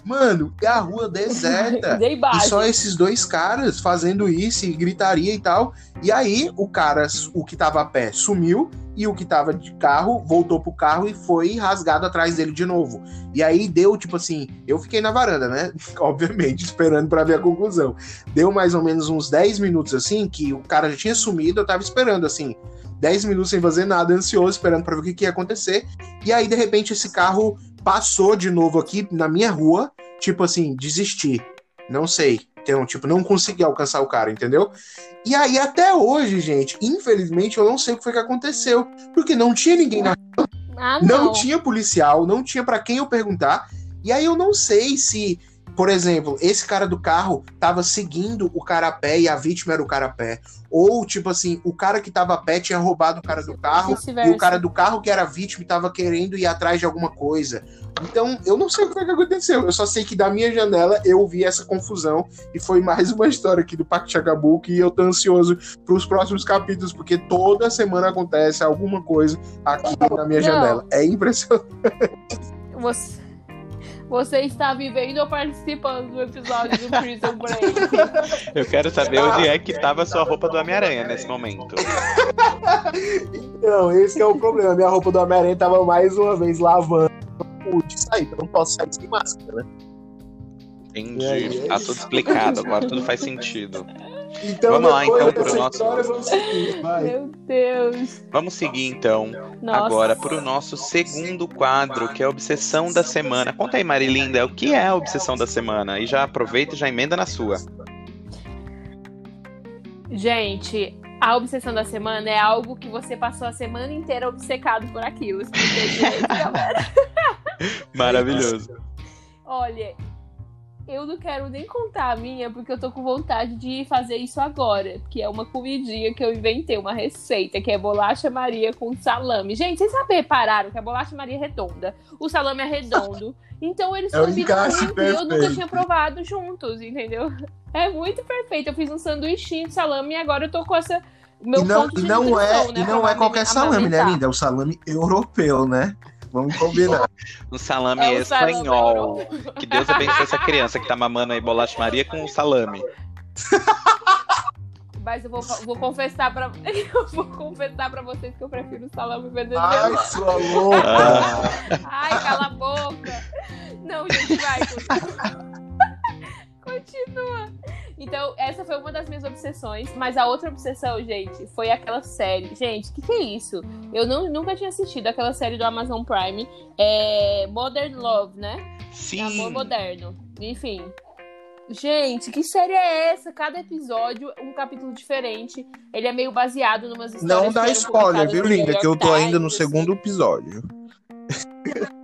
Mano, é a rua (laughs) deserta. e só esses dois caras fazendo isso e gritaria e tal. E aí, o cara, o que tava a pé, sumiu. E o que tava de carro voltou pro carro e foi rasgado atrás dele de novo. E aí deu, tipo assim, eu fiquei na varanda, né? (laughs) Obviamente, esperando para ver a conclusão. Deu mais ou menos uns 10 minutos assim, que o cara já tinha sumido, eu tava esperando assim. 10 minutos sem fazer nada, ansioso, esperando para ver o que, que ia acontecer. E aí, de repente, esse carro passou de novo aqui na minha rua, tipo assim, desistir. Não sei. Então, tipo, não consegui alcançar o cara, entendeu? E aí, até hoje, gente, infelizmente, eu não sei o que foi que aconteceu. Porque não tinha ninguém na rua. Ah, não. não tinha policial, não tinha para quem eu perguntar. E aí eu não sei se por exemplo, esse cara do carro tava seguindo o cara a pé e a vítima era o cara a pé. Ou, tipo assim, o cara que tava a pé tinha roubado o cara do carro e o cara do carro que era vítima tava querendo ir atrás de alguma coisa. Então, eu não sei o que, é que aconteceu. Eu só sei que da minha janela eu vi essa confusão e foi mais uma história aqui do Parque Chacabuco e eu tô ansioso pros próximos capítulos, porque toda semana acontece alguma coisa aqui na minha não. janela. É impressionante. Você, você está vivendo ou participando do episódio do Prison Break? (laughs) Eu quero saber onde é que tava a sua roupa do Homem-Aranha nesse momento. Então, esse que é o problema. Minha roupa do Homem-Aranha tava mais uma vez lavando. Não pude sair, eu não posso sair sem máscara, né? Entendi. E aí, é tá tudo explicado, agora tudo faz sentido. (laughs) Então, Vamos lá, então, pro dessa nosso- história, vamos seguir. Meu Deus. Vamos seguir então Nossa. agora para o nosso segundo quadro, que é a obsessão da semana. Conta aí, Marilinda, o que é a obsessão da semana? E já aproveita e já emenda na sua. Gente, a obsessão da semana é algo que você passou a semana inteira obcecado por aquilo. (laughs) Galera? Maravilhoso. Olha, eu não quero nem contar a minha, porque eu tô com vontade de fazer isso agora. Que é uma comidinha que eu inventei, uma receita, que é bolacha Maria com salame. Gente, vocês sabem, repararam que a bolacha Maria é redonda, o salame é redondo. (laughs) Então eles É combinam muito e eu nunca tinha provado juntos, entendeu? É muito perfeito. Eu fiz um sanduichinho de salame e agora eu tô com essa. Meu e não, e não é, nutrição, né, e não é qualquer salame, né, linda? É o salame europeu, né? Vamos combinar. (laughs) Um salame É salame espanhol. europeu. Que Deus abençoe essa criança que tá mamando aí bolacha Maria com salame. (laughs) Mas eu vou, vou confessar pra. (laughs) Eu vou confessar pra vocês que eu prefiro o salame venezuelano. Ai, sua louca! Ai, cala a boca! Não, gente, vai. Continua. Continua. Então, essa foi uma das minhas obsessões. Mas a outra obsessão, gente, foi aquela série. Gente, o que, que é isso? Eu não, nunca tinha assistido aquela série do Amazon Prime. É Modern Love, né? Amor Sim. moderno. Enfim. Gente, que série é essa? Cada episódio, um capítulo diferente. Ele é meio baseado numas histórias. Não dá spoiler, viu, linda? Que eu tô ainda no segundo episódio. (laughs)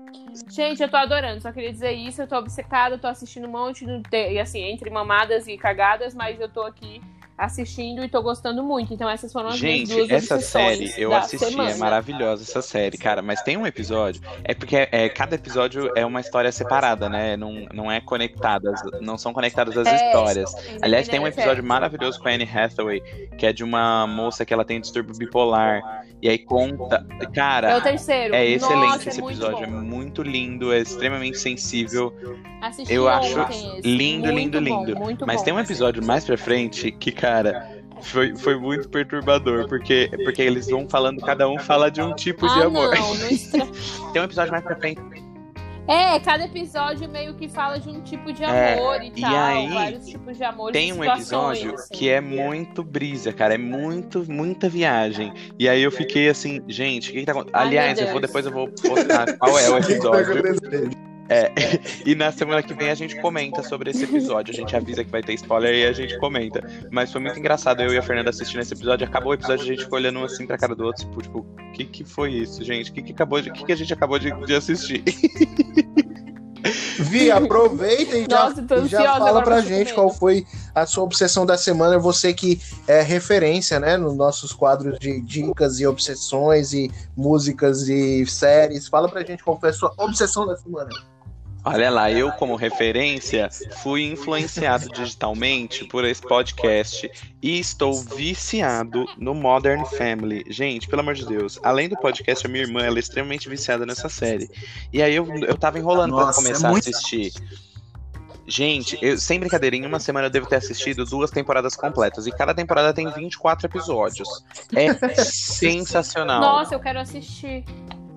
Gente, eu tô adorando, só queria dizer isso. Eu tô obcecada, tô assistindo um monte, no te- e assim, entre mamadas e cagadas, mas eu tô aqui assistindo e tô gostando muito. Então, essas foram as minhas Gente, duas essa série eu assisti, semana. é maravilhosa essa série, cara. Mas tem um episódio, é porque é, cada episódio é uma história separada, né? Não, não é conectadas, não são conectadas as É, histórias. Aliás, tem um Independente, episódio é. maravilhoso com a Anne Hathaway, que é de uma moça que ela tem distúrbio bipolar. E aí conta. É o Cara, terceiro. é excelente Nossa, esse é muito episódio. É bom. muito lindo, é extremamente sensível. Assisti Eu acho ontem esse. lindo, Muito lindo, bom, lindo. muito Mas bom. tem um episódio mais pra frente que, cara. Foi, foi muito perturbador, porque, porque eles vão falando, cada um fala de um tipo de ah, amor. Não, não. (laughs) Tem um episódio mais pra frente. É, cada episódio meio que fala de um tipo de É, amor e e tal. aí, vários tipos de amor Tem e um episódio assim. que é muito brisa, cara. É muito, muita viagem. E aí eu fiquei assim, gente, o que, que tá acontecendo? Aliás, eu vou depois eu vou postar qual é o (laughs) O que que tá episódio. Acontecendo? (laughs) E na semana que vem a gente comenta sobre esse episódio. A gente avisa que vai ter spoiler e a gente comenta. Mas foi muito engraçado eu e a Fernanda assistindo esse episódio. Acabou o episódio, a gente ficou olhando assim pra cara do outro, tipo, tipo, o que que foi isso, gente? O que que acabou de. Que, que a gente acabou de, de assistir? Vi, aproveita e já, Nossa, e já fala pra gente qual foi a sua obsessão da semana. Você que é referência, né, nos nossos quadros de dicas e obsessões e músicas e séries. Fala pra gente qual foi a sua obsessão da semana. Olha lá, eu como referência fui influenciado digitalmente por esse podcast e estou viciado no Modern Family. Gente, pelo amor de Deus, além do podcast, a minha irmã ela é extremamente viciada nessa série. E aí eu, eu tava enrolando pra Nossa, é começar muito- a assistir. Gente, eu, sem brincadeira, em uma semana eu devo ter assistido duas temporadas completas. E cada temporada tem 24 episódios. É (laughs) sensacional. Nossa, eu quero assistir.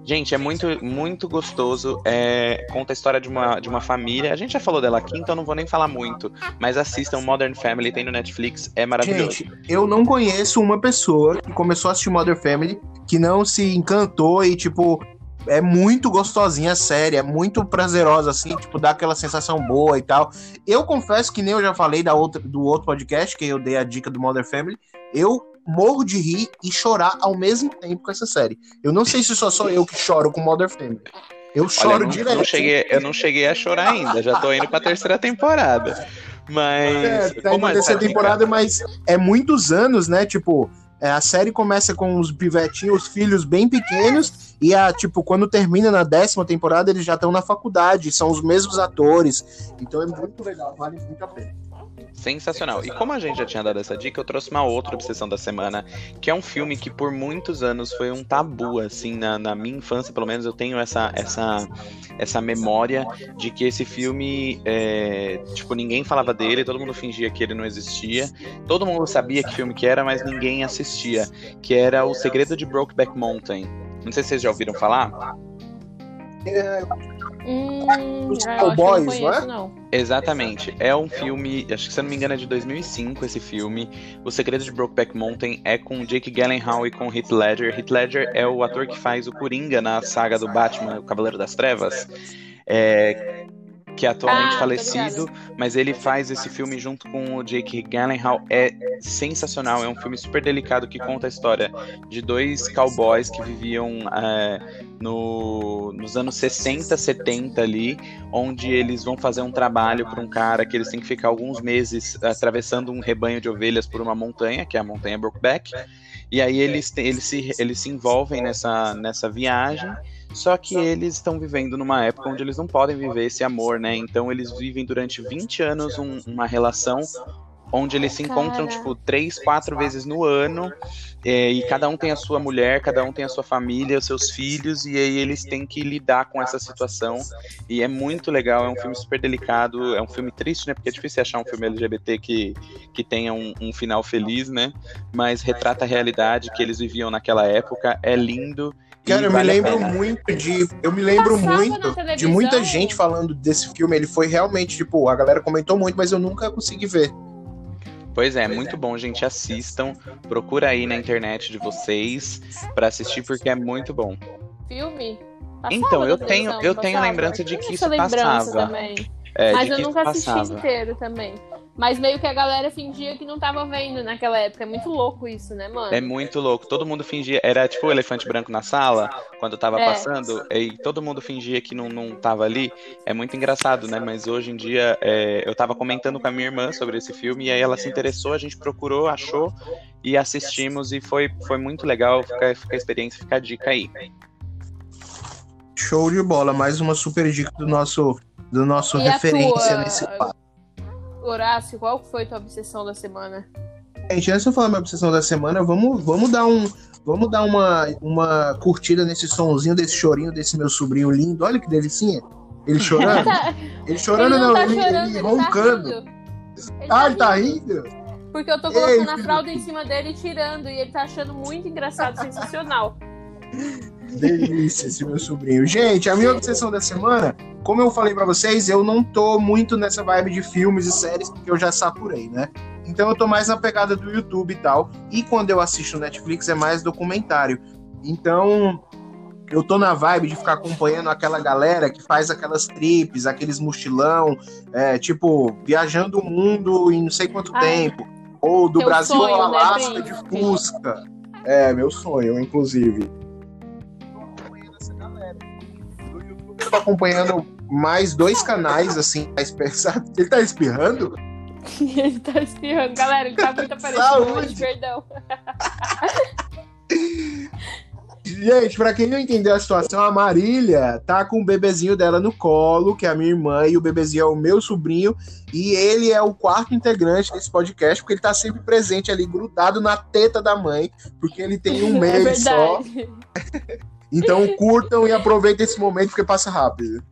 Gente, é muito, muito gostoso. É, conta a história de uma, de uma família. A gente já falou dela aqui, então não vou nem falar muito. Mas assistam Modern Family, tem no Netflix, é maravilhoso. Gente, eu não conheço uma pessoa que começou a assistir Mother Family que não se encantou e, tipo, é muito gostosinha a série, é muito prazerosa, assim, tipo, dá aquela sensação boa e tal. Eu confesso que nem eu já falei da outra, do outro podcast, que eu dei a dica do Mother Family, eu morro de rir e chorar ao mesmo tempo com essa série. Eu não sei se só sou eu que choro com Mother Family. Eu Olha, choro não, direto. não cheguei, eu não cheguei a chorar ainda, já tô indo pra terceira temporada. Mas. É, tá como é terceira temporada, mas é muitos anos, né? Tipo, é, a série começa com os pivetinhos, os filhos bem pequenos, e a, tipo, quando termina na décima temporada, eles já estão na faculdade, são os mesmos atores. Então é muito legal, vale muito a pena. Sensacional. E como a gente já tinha dado essa dica, eu trouxe uma outra obsessão da semana, que é um filme que por muitos anos foi um tabu, assim, na, na minha infância, pelo menos eu tenho essa, essa, essa memória de que esse filme, é, tipo, ninguém falava dele, todo mundo fingia que ele não existia, todo mundo sabia que filme que era, mas ninguém assistia, que era O Segredo de Brokeback Mountain. Não sei se vocês já ouviram falar. É, Hum, Os ah, cowboys, não não conheço, é? não. Exatamente. É um filme, acho que se eu não me engano é de 2005 esse filme. O Segredo de Brokeback Mountain é com Jake Gyllenhaal e com Heath Ledger. Heath Ledger é o ator que faz o Coringa na saga do Batman, o Cavaleiro das Trevas. É, que é atualmente Ah, falecido, mas ele faz esse filme junto com o Jake Gyllenhaal. É sensacional, é um filme super delicado que conta a história de dois cowboys que viviam é, no, nos anos 60, 70 ali, onde eles vão fazer um trabalho para um cara que eles têm que ficar alguns meses atravessando um rebanho de ovelhas por uma montanha, que é a montanha Brokeback. E aí eles, eles, se, eles se envolvem nessa, nessa viagem, só que eles estão vivendo numa época onde eles não podem viver esse amor, né? Então eles vivem durante 20 anos um- uma relação onde eles se encontram, Cara. tipo, três, quatro vezes no ano, é, e cada um tem a sua mulher, cada um tem a sua família, os seus filhos, e aí eles têm que lidar com essa situação. E é muito legal, é um filme super delicado, é um filme triste, né? Porque é difícil achar um filme LGBT que, que tenha um, um final feliz, né? Mas retrata a realidade que eles viviam naquela época, é lindo. Cara, eu me vale lembro muito de. Eu me lembro Passava muito de muita gente falando desse filme. Ele foi realmente, tipo, a galera comentou muito, mas eu nunca consegui ver. Pois é, muito bom, gente. Assistam. Procura aí na internet de vocês pra assistir, porque é muito bom. Filme? Passava Então, eu tenho- eu tenho lembrança de Eu que isso passava. Também. É, Mas de eu que nunca assisti passava. inteiro também. Mas meio que a galera fingia que não tava vendo naquela época. É muito louco isso, né, mano? É muito louco. Todo mundo fingia. Era tipo o elefante branco na sala, quando tava É. passando, e todo mundo fingia que não, não tava ali. É muito engraçado, né? Mas hoje em dia, é, eu tava comentando com a minha irmã sobre esse filme, e aí ela se interessou, a gente procurou, achou e assistimos, e foi, foi muito legal. Fica, fica a experiência, fica a dica aí. Show de bola. Mais uma super dica do nosso, do nosso E referência tua- nesse quadro. Horácio, qual foi tua obsessão da semana? Gente, antes de eu falar minha obsessão da semana, vamos, vamos dar um. Vamos dar uma, uma curtida nesse sonzinho desse chorinho desse meu sobrinho lindo. Olha que delicinha. Ele (laughs) chorando. Ele chorando, ele não, tá ele, chorando, ele ele roncando. Tá. Ele ah, ele tá rindo. Porque eu tô colocando a Ei. fralda em cima dele e tirando. E ele tá achando muito engraçado, (laughs) sensacional. Delícia esse meu sobrinho. Gente, a minha obsessão da semana, como eu falei pra vocês, eu não tô muito nessa vibe de filmes e séries porque eu já saturei, né? Então eu tô mais na pegada do YouTube e tal. E quando eu assisto Netflix é mais documentário. Então eu tô na vibe de ficar acompanhando aquela galera que faz aquelas trips, aqueles mochilão, é, tipo, viajando o mundo em não sei quanto Ai. tempo. Ou do Brasil sonho, ao né, Alasca de Príncipe? Fusca. É, meu sonho, inclusive. Eu tô acompanhando mais dois canais, assim, mais pesados. Ele tá espirrando? (laughs) ele tá espirrando. Galera, ele tá muito (laughs) aparecido Saúde. hoje, perdão. (laughs) Gente, pra quem não entendeu a situação, a Marília tá com o bebezinho dela no colo, que é a minha irmã, e o bebezinho é o meu sobrinho, e ele é o quarto integrante desse podcast, porque ele tá sempre presente ali, grudado na teta da mãe, porque ele tem um é mês só. Então curtam e aproveitem esse momento, porque passa rápido.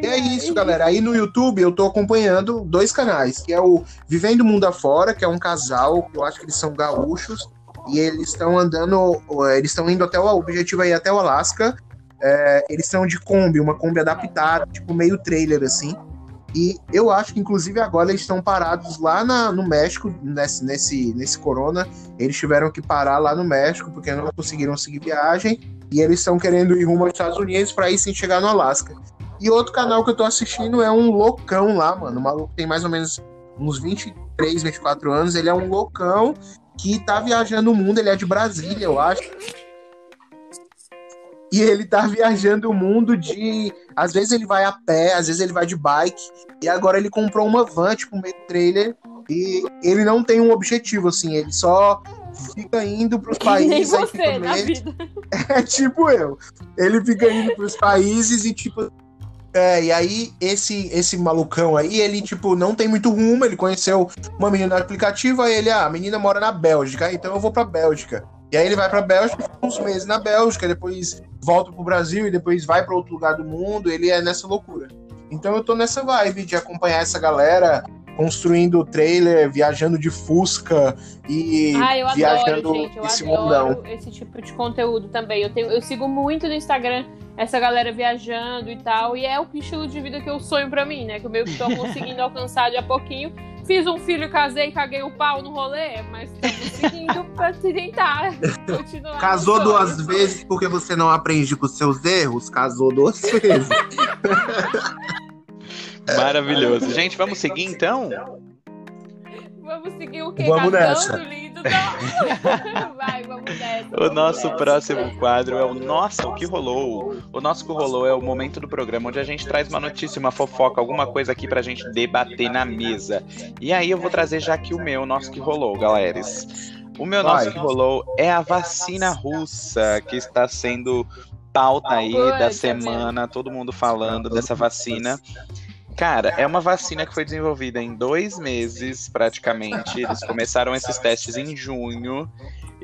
E é isso, galera. Aí no YouTube eu tô acompanhando dois canais, que é o Vivendo Mundo Afora, que é um casal, eu acho que eles são gaúchos, e eles estão andando, eles estão indo até o objetivo aí até o Alasca. É, eles são de Kombi, uma Kombi adaptada, tipo meio trailer assim. E eu acho que, inclusive, agora eles estão parados lá na- no México, nesse, nesse, nesse corona. Eles tiveram que parar lá no México, porque não conseguiram seguir viagem. E eles estão querendo ir rumo aos Estados Unidos para ir sem chegar no Alasca. E outro canal que eu tô assistindo é um loucão lá, mano. O maluco tem mais ou menos uns 23, 24 anos. Ele é um loucão que tá viajando o mundo. Ele é de Brasília, eu acho. E ele tá viajando o mundo de. Às vezes ele vai a pé, às vezes ele vai de bike. E agora ele comprou uma van, tipo, meio trailer. E ele não tem um objetivo, assim. Ele só fica indo pros (laughs) Nem países. aí você fica na vida. (laughs) é tipo eu. Ele fica indo pros países e, tipo, É, e aí esse esse malucão aí, ele tipo não tem muito rumo, ele conheceu uma menina no aplicativo, aí ele, ah, a menina mora na Bélgica, então eu vou pra Bélgica. E aí ele vai pra Bélgica, fica uns meses na Bélgica, depois volta pro Brasil e depois vai para outro lugar do mundo, ele é nessa loucura. Então eu tô nessa vibe de acompanhar essa galera construindo o trailer, viajando de Fusca e Ah, eu viajando adoro, gente. Eu esse adoro mundão. esse tipo de conteúdo também. Eu, tenho, eu sigo muito no Instagram essa galera viajando e tal. E é o estilo de vida que eu sonho pra mim, né? Que eu meio que tô conseguindo alcançar de a pouquinho. Fiz um filho, casei, caguei o pau no rolê, mas tô conseguindo (laughs) pra tentar continuar. Casou duas vezes porque você não aprende com seus erros? Casou duas (laughs) vezes. Maravilhoso. Gente, vamos seguir então? Vamos seguir o quê? Vamos Cagando, nessa. Não. (laughs) Vai, vamos. O vamos nosso próximo quadro é o Nossa, o que rolou? O nosso que rolou é o momento do programa onde a gente traz uma notícia, uma fofoca, alguma coisa aqui pra gente debater na mesa. E aí eu vou trazer já aqui o meu, o nosso que rolou, galeras. O meu nosso Vai. que rolou é a vacina russa que está sendo pauta aí da semana, todo mundo falando dessa vacina. Cara, é uma vacina que foi desenvolvida em dois meses, praticamente. Eles começaram esses testes em junho.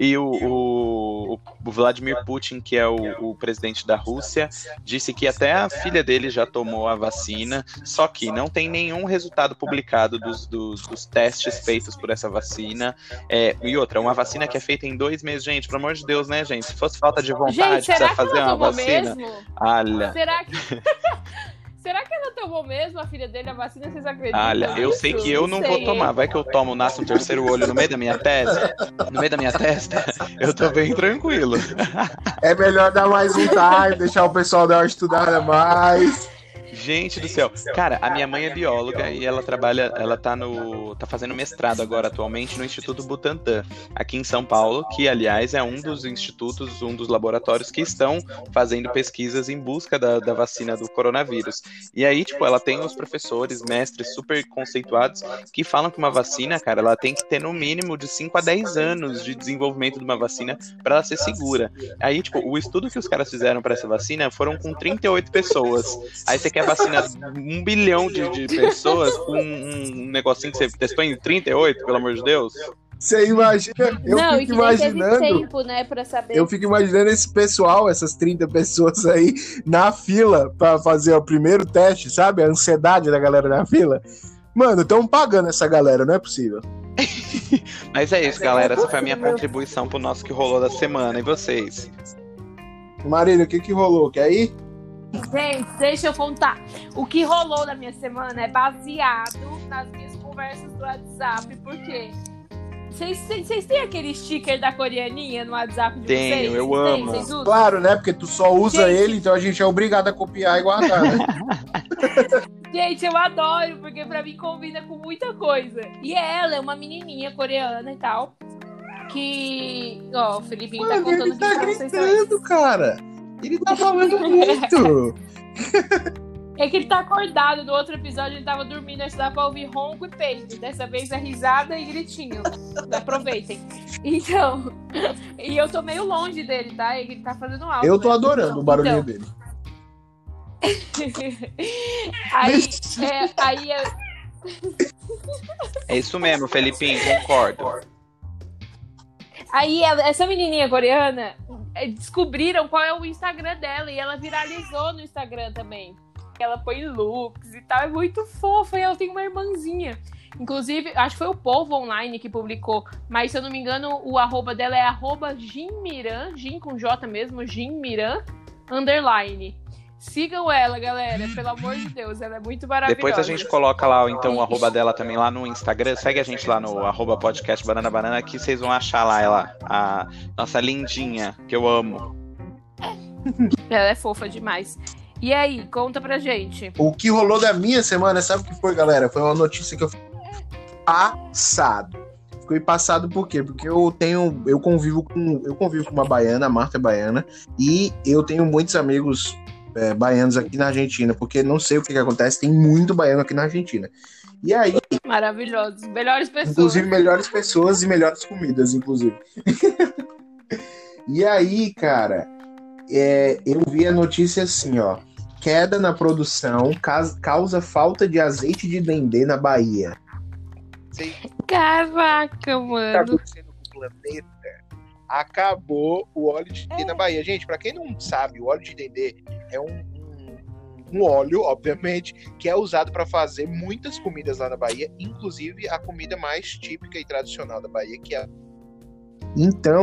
E o, o- o Vladimir Putin, que é o, o presidente da Rússia, disse que até a filha dele já tomou a vacina, só que não tem nenhum resultado publicado dos, dos- dos testes feitos por essa vacina. É, e outra, uma vacina que é feita em dois meses, gente, pelo amor de Deus, né, gente? Se fosse falta de vontade, Gente, será precisa fazer uma vacina. mesmo? Olha. Será que. (laughs) Será que ela tomou mesmo a filha dele a vacina? Vocês acreditam? Olha, eu sei que eu não vou sei, tomar. Vai que eu tomo, nasce um terceiro olho no meio da minha testa. No meio da minha testa, eu tô bem tranquilo. É melhor dar mais um time, deixar o pessoal dar uma estudada mais. Gente do céu. Cara, a minha mãe é bióloga e ela trabalha, ela tá no. tá fazendo mestrado agora atualmente no Instituto Butantan, aqui em São Paulo, que aliás é um dos institutos, um dos laboratórios que estão fazendo pesquisas em busca da, da vacina do coronavírus. E aí, tipo, ela tem os professores, mestres super conceituados que falam que uma vacina, cara, ela tem que ter no mínimo de 5 a 10 anos de desenvolvimento de uma vacina para ela ser segura. Aí, tipo, o estudo que os caras fizeram para essa vacina foram com 38 pessoas. Aí você quer vacinar (laughs) um bilhão de, de pessoas com um negocinho que você testou em 38, pelo amor de Deus? Você imagina, eu não, fico imaginando. tempo, né, pra saber. Eu fico imaginando esse pessoal, essas 30 pessoas aí, na fila pra fazer o primeiro teste, sabe? A ansiedade da galera na fila. Mano, estão pagando essa galera, não é possível. (laughs) Mas é isso, galera. Essa foi a minha contribuição pro nosso que rolou da semana. E vocês? Marília, o que que rolou? Quer ir? Gente, deixa eu contar. O que rolou na minha semana é baseado nas minhas conversas do WhatsApp, porque. Vocês têm aquele sticker da coreaninha no WhatsApp de Tenho, vocês? eu Vocês amo. Claro, né? Porque tu só usa Gente. ele, então a gente é obrigado a copiar e guardar, né? (laughs) Gente, eu adoro, porque pra mim combina com muita coisa. E ela é uma menininha coreana e tal. Que. Ó, o Felipinho tá Mano, contando ele tá gritando, cara. Ele tá falando muito. É que ele tá acordado. No outro episódio ele tava dormindo, acho que dá pra ouvir ronco e peido. Dessa vez é risada e gritinho. Aproveitem. Então, e eu tô meio longe dele, tá? Ele tá fazendo algo. Eu tô né? adorando o barulhinho Então, dele. (laughs) aí, é, aí é- É isso mesmo, Felipinho, concordo. Aí ela- essa menininha coreana eh, descobriram qual é o Instagram dela e ela viralizou no Instagram também. Ela põe looks e tal, é muito fofa e ela tem uma irmãzinha. Inclusive, acho que foi o Povo Online que publicou, mas se eu não me engano, o arroba dela é arroba Jinmiran, Jin com J mesmo, Jinmiran, underline. Sigam ela, galera, pelo amor de Deus, ela é muito maravilhosa. Depois a gente coloca lá, então, o arroba dela também lá no Instagram. Segue a gente lá no arroba podcast Banana Banana, que vocês vão achar lá ela, a nossa lindinha, que eu amo. (laughs) Ela é fofa demais. E aí, conta pra gente. O que rolou da minha semana, sabe o que foi, galera? Foi uma notícia que eu fiquei passado. Fiquei passado por quê? Porque eu tenho, eu convivo com, eu convivo com uma baiana, a Marta é baiana, e eu tenho muitos amigos é, baianos aqui na Argentina, porque não sei o que, que acontece, tem muito baiano aqui na Argentina. E aí, Maravilhosos. Melhores pessoas. inclusive melhores pessoas e melhores comidas, inclusive. (laughs) e aí, cara, é, eu vi a notícia assim, ó. queda na produção causa falta de azeite de dendê na Bahia. Caraca, mano. Tá acontecendo com o planeta. Acabou o óleo de dendê é. na Bahia. Gente, para quem não sabe, o óleo de dendê é um, um, um óleo, obviamente, que é usado para fazer muitas comidas lá na Bahia, inclusive a comida mais típica e tradicional da Bahia, que é. Então,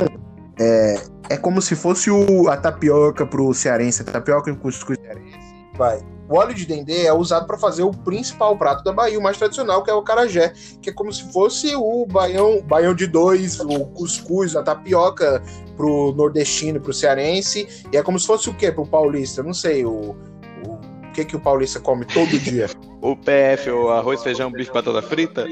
é, é como se fosse o, a tapioca pro cearense, a tapioca e o cuscuz cearense. Vai. O óleo de dendê é usado para fazer o principal prato da Bahia, o mais tradicional, que é o carajé, que é como se fosse o baião, baião de dois, o cuscuz, a tapioca pro nordestino, pro cearense, e é como se fosse o quê pro paulista? Não sei, o, o, que que o paulista come todo dia? (laughs) o PF, o arroz, feijão, bife, batata frita?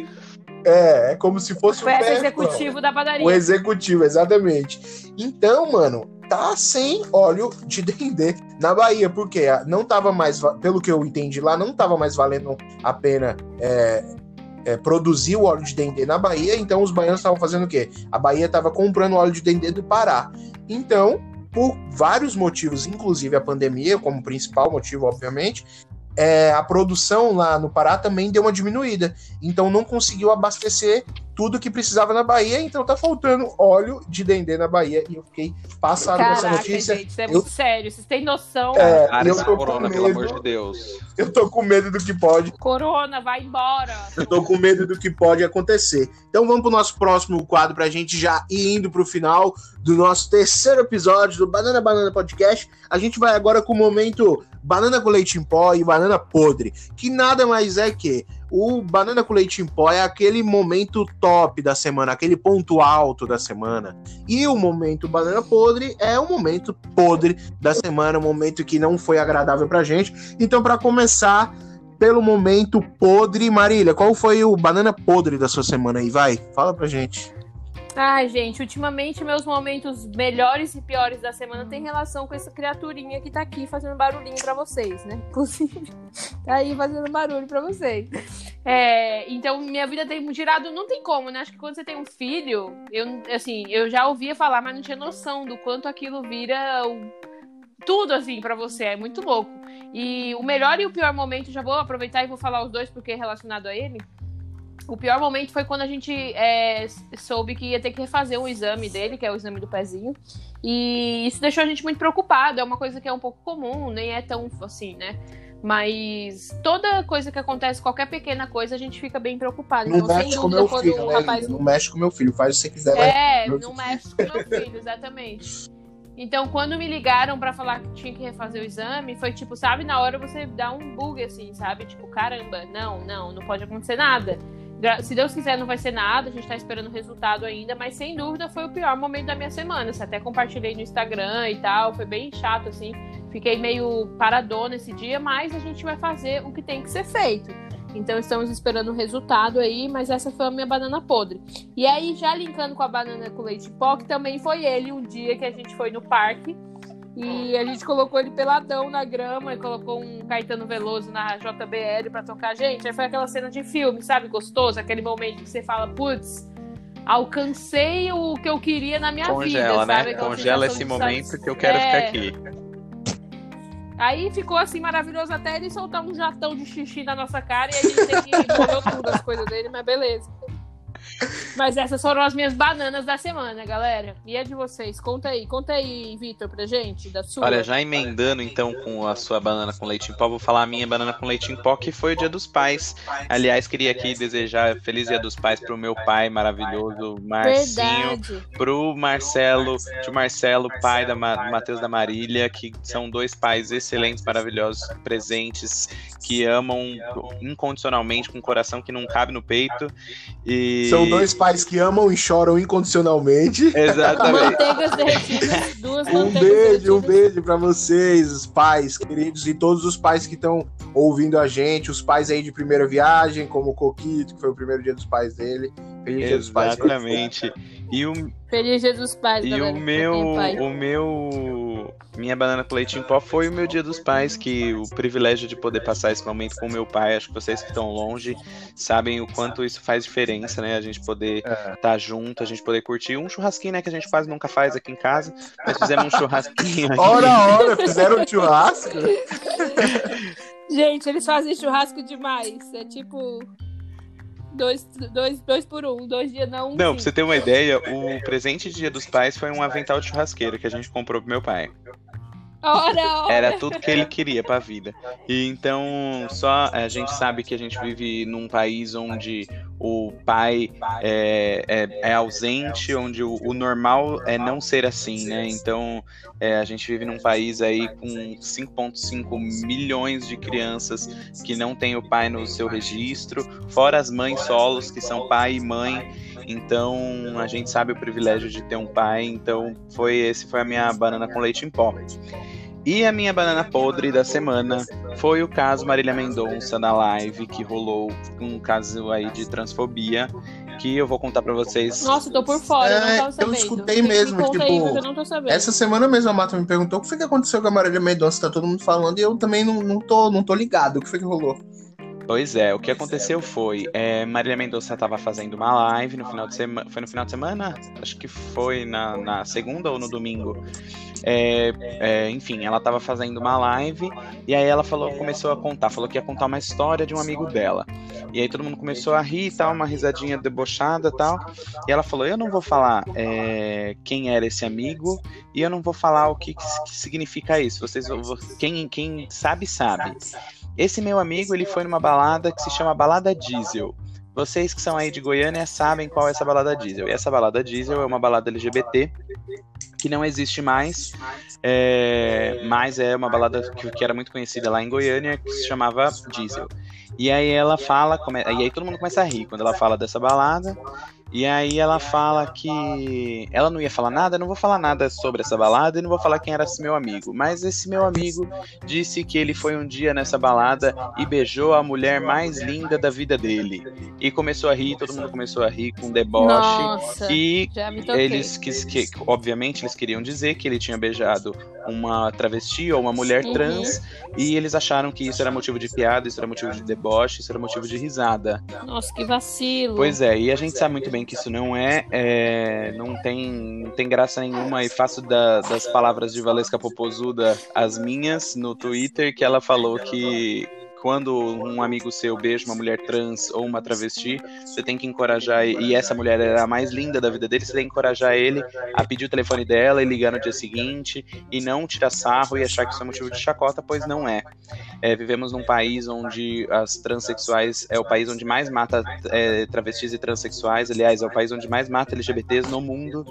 É, é como se fosse o, o executivo da padaria. O executivo, exatamente. Então, mano, tá sem óleo de (laughs) dendê na Bahia, porque não tava mais, pelo que eu entendi lá, não tava mais valendo a pena é, é, produzir o óleo de dendê na Bahia, então os baianos estavam fazendo o quê? A Bahia estava comprando óleo de dendê do Pará. Então, por vários motivos, inclusive a pandemia, como principal motivo, obviamente, é, a produção lá no Pará também deu uma diminuída. Então não conseguiu abastecer tudo que precisava na Bahia, então tá faltando óleo de dendê na Bahia. E eu fiquei passado Caraca, essa notícia. Gente, isso é eu... muito sério, vocês têm noção? É, Cara, eu tô corona, com medo, pelo amor de Deus. Eu tô com medo do que pode. Corona, vai embora. Eu tô com medo do que pode acontecer. Então vamos pro nosso próximo quadro pra gente já ir indo pro final do nosso terceiro episódio do Banana Banana Podcast. A gente vai agora com o momento banana com leite em pó e banana podre, que nada mais é que o banana com leite em pó é aquele momento top da semana, aquele ponto alto da semana. E o momento banana podre é o momento podre da semana, um momento que não foi agradável pra gente. Então, para começar, pelo momento podre, Marília, qual foi o banana podre da sua semana aí? Vai, fala pra gente. Ai, gente, ultimamente meus momentos melhores e piores da semana tem relação com essa criaturinha que tá aqui fazendo barulhinho para vocês, né? Inclusive, (laughs) tá aí fazendo barulho para vocês. É, então, minha vida tem girado, não tem como, né? Acho que quando você tem um filho, eu, assim, eu já ouvia falar, mas não tinha noção do quanto aquilo vira tudo, assim, para você. É muito louco. E o melhor e o pior momento, já vou aproveitar e vou falar os dois porque é relacionado a ele o pior momento foi quando a gente é, soube que ia ter que refazer o exame dele, que é o exame do pezinho. E isso deixou a gente muito preocupado. É uma coisa que é um pouco comum, nem é tão assim, né? Mas toda coisa que acontece, qualquer pequena coisa, a gente fica bem preocupado. Não então, mexe com meu filho, né, rapaz... Não mexe com meu filho, faz o que você quiser. É, não mexe com meu filho, exatamente. Então, quando me ligaram para falar que tinha que refazer o exame, foi tipo, sabe, na hora você dá um bug assim, sabe? Tipo, caramba, não, não, não pode acontecer nada. Se Deus quiser, não vai ser nada, a gente tá esperando o resultado ainda, mas sem dúvida foi o pior momento da minha semana. Você até compartilhei no Instagram e tal, foi bem chato, assim. Fiquei meio paradona esse dia, mas a gente vai fazer o que tem que ser feito. Então estamos esperando o resultado aí, mas essa foi a minha banana podre. E aí, já linkando com a banana com leite pó, que também foi ele um dia que a gente foi no parque e a gente colocou ele peladão na grama e colocou um Caetano Veloso na JBL pra tocar. Gente, aí foi aquela cena de filme, sabe? Gostoso, aquele momento que você fala, putz, alcancei o que eu queria na minha Congela, vida, né? sabe? Congela esse momento que eu quero é... ficar aqui. Aí ficou assim maravilhoso até ele soltar um jatão de xixi na nossa cara e a gente tem que molhou tudo as coisas dele, mas beleza. Mas essas foram as minhas bananas da semana, galera. E a de vocês? Conta aí, conta aí, Vitor, pra gente, da sua. Olha, já emendando então com a sua banana com leite em pó, vou falar a minha banana com leite em pó, que foi o Dia dos Pais. Aliás, queria aqui desejar feliz Dia dos Pais pro meu pai maravilhoso, Marcinho, Verdade. pro Marcelo, tio Marcelo, pai da Ma Matheus da Marília, que são dois pais excelentes, maravilhosos, presentes, que amam incondicionalmente, com um coração que não cabe no peito. E são dois pais que amam e choram incondicionalmente. Exatamente. (laughs) Duas Um beijo, um beijo para vocês, os pais queridos e todos os pais que estão ouvindo a gente, os pais aí de primeira viagem, como o Coquito, que foi o primeiro dia dos pais dele. Feliz dia dos pais. Exatamente. E o Feliz dia dos pais, E galera, o meu o meu Minha banana com leite em pó foi o meu dia dos pais, que o privilégio de poder passar esse momento com meu pai, acho que vocês que estão longe sabem o quanto isso faz diferença, né? A gente poder estar é. tá junto, a gente poder curtir um churrasquinho, né? Que a gente quase nunca faz aqui em casa, mas fizemos um churrasquinho aqui. Ora, ora, fizeram um churrasco? (laughs) gente, eles fazem churrasco demais. É tipo dois, dois, dois por um, dois dias não. Um não, pra você ter uma ideia, o presente de Dia dos Pais foi um avental de churrasqueiro que a gente comprou pro meu pai. Ora, ora. (laughs) Era tudo que ele queria para a vida. E então, só a gente sabe que a gente vive num país onde o pai é, é, é ausente, onde o, o, normal é não ser assim, né? Então, é, a gente vive num país aí com 5,5 milhões de crianças que não tem o pai no seu registro, fora as mães solos, que são pai e mãe. Então, a gente sabe o privilégio de ter um pai. Então, foi esse foi a minha banana com leite em pó. E a minha banana podre da semana foi o caso Marília Mendonça na live que rolou um caso aí de transfobia que eu vou contar para vocês. Nossa, tô por fora, é, não tava sabendo. Eu escutei mesmo, tipo, aí, essa semana mesmo a Mata me perguntou o que foi que aconteceu com a Marília Mendonça, tá todo mundo falando e eu também não, não, tô, não tô ligado, o que foi que rolou? Pois é, o que aconteceu foi, é, Marília Mendonça estava fazendo uma live no final de semana, foi no final de semana? Acho que foi na, na segunda ou no domingo. É, é, enfim, ela estava fazendo uma live e aí ela falou, começou a contar, falou que ia contar uma história de um amigo dela. E aí todo mundo começou a rir e tal, uma risadinha debochada e tal. E ela falou, eu não vou falar é, quem era esse amigo e eu não vou falar o que, que significa isso. Vocês, quem, quem sabe sabe. Esse meu amigo, ele foi numa balada que se chama Balada Diesel. Vocês que são aí de Goiânia sabem qual é essa balada diesel. E essa balada diesel é uma balada LGBT que não existe mais, é, mas é uma balada que, que, era muito conhecida lá em Goiânia, que se chamava Diesel. E aí ela fala, come, e aí todo mundo começa a rir quando ela fala dessa balada, e aí ela fala que ela não ia falar nada, não vou falar nada sobre essa balada e não vou falar quem era esse meu amigo. Mas esse meu amigo disse que ele foi um dia nessa balada e beijou a mulher mais linda da vida dele. E começou a rir, todo mundo começou a rir com deboche. Nossa, e eles quis que, obviamente, eles queriam dizer que ele tinha beijado uma travesti ou uma mulher uhum. trans e eles acharam que isso era motivo de piada, isso era motivo de deboche, isso era motivo de risada. Nossa, que vacilo. Pois é, e a gente sabe muito bem que isso não é, é não, tem, não tem graça nenhuma e faço da, das palavras de Valesca Popozuda as minhas no Twitter que ela falou que quando um amigo seu beija uma mulher trans ou uma travesti, você tem que encorajar, e essa mulher era a mais linda da vida dele, você tem que encorajar ele a pedir o telefone dela e ligar no dia seguinte, e não tirar sarro e achar que isso é motivo de chacota, pois não é. é vivemos num país onde as transexuais é o país onde mais mata é, travestis e transexuais, aliás, é o país onde mais mata LGBTs no mundo.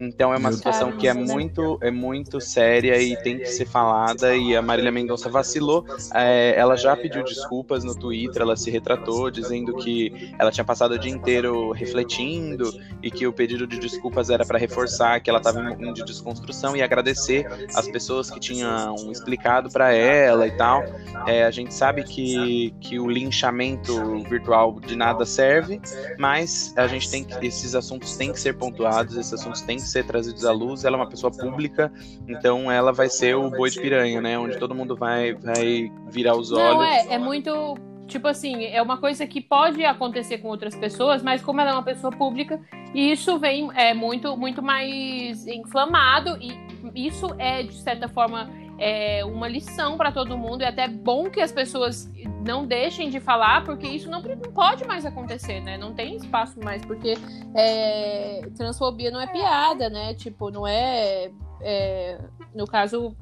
Então é uma situação que é muito, é muito séria e tem que ser falada. E a Marília Mendonça vacilou. É, ela já pediu desculpas no Twitter, ela se retratou, dizendo que ela tinha passado o dia inteiro refletindo e que o pedido de desculpas era para reforçar que ela estava em um de desconstrução e agradecer as pessoas que tinham explicado para ela e tal. É, a gente sabe que, que o linchamento virtual de nada serve, mas a gente tem que esses assuntos têm que ser pontuados, esses assuntos têm que ser trazidos à luz. Ela é uma pessoa pública, então ela vai ser o boi de piranha, né? Onde todo mundo vai, vai virar os olhos. Não, é, é muito. Tipo assim, é uma coisa que pode acontecer com outras pessoas, mas como ela é uma pessoa pública, isso vem é muito, muito mais inflamado e isso é, de certa forma, é uma lição para todo mundo. É até bom que as pessoas não deixem de falar, porque isso não, não pode mais acontecer, né? Não tem espaço mais, porque é, transfobia não é piada, né? Tipo, não é. é no caso,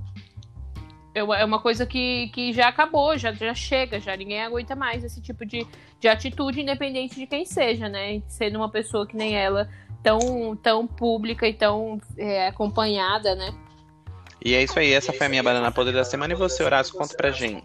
é, é uma coisa que, que já acabou, já, já chega, já ninguém aguenta mais esse tipo de, de atitude, independente de quem seja, né? Sendo uma pessoa que nem ela, tão, tão pública e tão é, acompanhada, né? E é isso aí, essa foi a minha banana podre da semana. E você, Horácio, conta pra gente.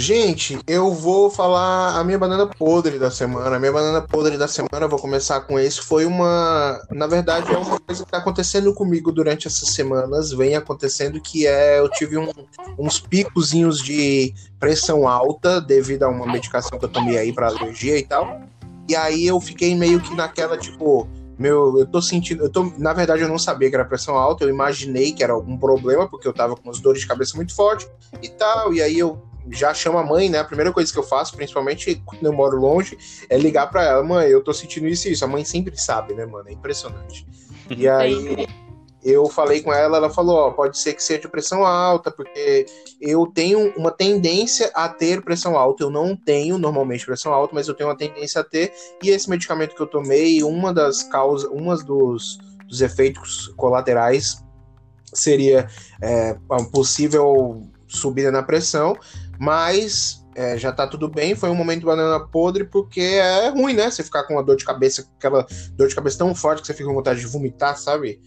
Gente, eu vou falar a minha banana podre da semana. A minha banana podre da semana, vou começar com esse. Foi uma. Na verdade, é uma coisa que tá acontecendo comigo durante essas semanas. Vem acontecendo que é. Eu tive um, uns picozinhos de pressão alta devido a uma medicação que eu tomei aí pra alergia e tal. E aí eu fiquei meio que naquela, tipo meu, eu tô sentindo, eu tô, na verdade eu não sabia que era pressão alta, eu imaginei que era algum problema, porque eu tava com umas dores de cabeça muito forte e tal, e aí eu já chamo a mãe, né? A primeira coisa que eu faço, principalmente quando eu moro longe, é ligar para ela, mãe, eu tô sentindo isso e isso. A mãe sempre sabe, né, mano? É impressionante. E (laughs) aí eu falei com ela, ela falou, ó, pode ser que seja pressão alta, porque eu tenho uma tendência a ter pressão alta. Eu não tenho normalmente pressão alta, mas eu tenho uma tendência a ter. E esse medicamento que eu tomei, uma das causas, uma dos, dos efeitos colaterais seria é, possível subida na pressão, mas é, já tá tudo bem. Foi um momento banana podre, porque é ruim, né? Você ficar com uma dor de cabeça, aquela dor de cabeça tão forte que você fica com vontade de vomitar, sabe?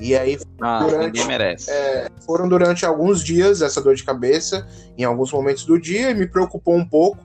E aí, ah, durante, merece. É, foram durante alguns dias essa dor de cabeça, em alguns momentos do dia, e me preocupou um pouco.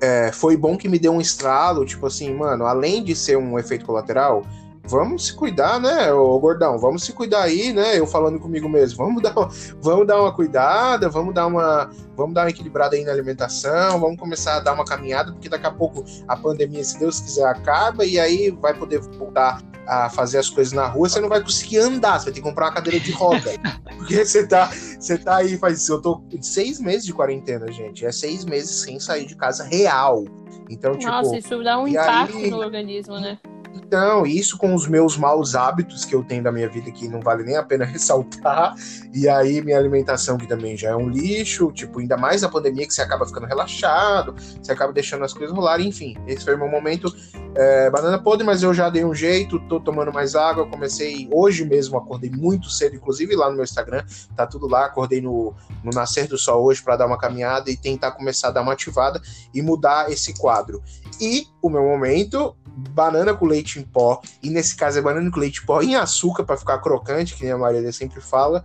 É, foi bom que me deu um estralo, tipo assim, mano, além de ser um efeito colateral, vamos se cuidar, né, ô gordão? Vamos se cuidar aí, né? Eu falando comigo mesmo, vamos dar, vamos dar uma cuidada, vamos dar uma, vamos dar uma equilibrada aí na alimentação, vamos começar a dar uma caminhada, porque daqui a pouco a pandemia, se Deus quiser, acaba e aí vai poder voltar a fazer as coisas na rua, você não vai conseguir andar, você vai ter que comprar uma cadeira de roda. (laughs) porque você tá, você tá aí, faz eu tô seis meses de quarentena, gente. É seis meses sem sair de casa real. Então, Nossa, tipo. Nossa, isso dá um impacto aí, no organismo, né? Então, isso com os meus maus hábitos que eu tenho da minha vida, que não vale nem a pena (laughs) ressaltar, e aí minha alimentação, que também já é um lixo, tipo, ainda mais na pandemia, que você acaba ficando relaxado, você acaba deixando as coisas rolarem, enfim. Esse foi o meu momento é, banana podre, mas eu já dei um jeito, tô tomando mais água, comecei hoje mesmo, acordei muito cedo, inclusive lá no meu Instagram, tá tudo lá, acordei no, no nascer do sol hoje para dar uma caminhada e tentar começar a dar uma ativada e mudar esse quadro. E o meu momento, banana com leite em pó, e nesse caso é banana com leite em pó em açúcar para ficar crocante, que nem a Maria sempre fala,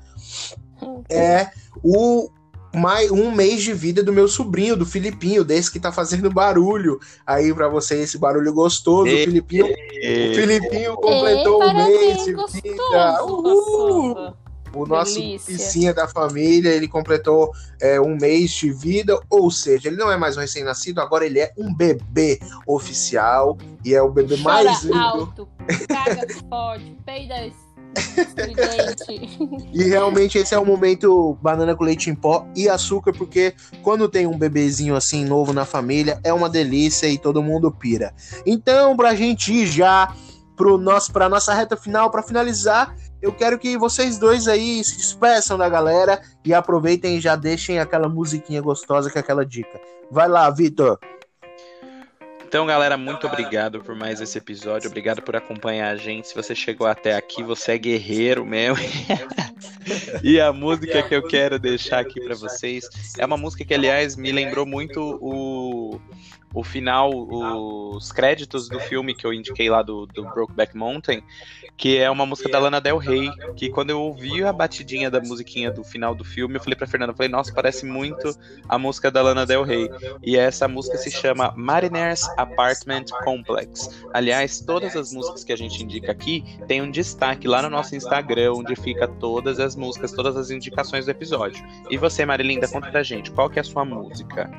é o mais um mês de vida do meu sobrinho, do Filipinho, desse que tá fazendo barulho aí para você, esse barulho gostoso. o Filipinho, o Filipinho completou um mês de vida. Uhul! O nosso Delícia. piscinha da família, ele completou é, um mês de vida, ou seja, ele não é mais um recém-nascido, agora ele é um bebê oficial e é o bebê Chora mais lindo. alto, caga forte, peida e realmente esse é o momento banana com leite em pó e açúcar, porque quando tem um bebezinho assim novo na família, é uma delícia e todo mundo pira. Então, pra gente ir já pro nosso, pra nossa reta final, para finalizar, eu quero que vocês dois aí se despeçam da galera e aproveitem e já deixem aquela musiquinha gostosa com aquela dica. Vai lá, Vitor. Então, galera, muito obrigado por mais esse episódio. Obrigado por acompanhar a gente. Se você chegou até aqui, você é guerreiro mesmo. (laughs) e a música que eu quero deixar aqui para vocês é uma música que, aliás, me lembrou muito o o final, os créditos do filme que eu indiquei lá do, do Brokeback Mountain, que é uma música da Lana Del Rey, que quando eu ouvi a batidinha da musiquinha do final do filme, eu falei pra Fernanda, falei, nossa, parece muito a música da Lana Del Rey. E essa música se chama Mariners Apartment Complex. Aliás, todas as músicas que a gente indica aqui tem um destaque lá no nosso Instagram, onde fica todas as músicas, todas as indicações do episódio. E você, Marilinda, conta pra gente, qual que é a sua música?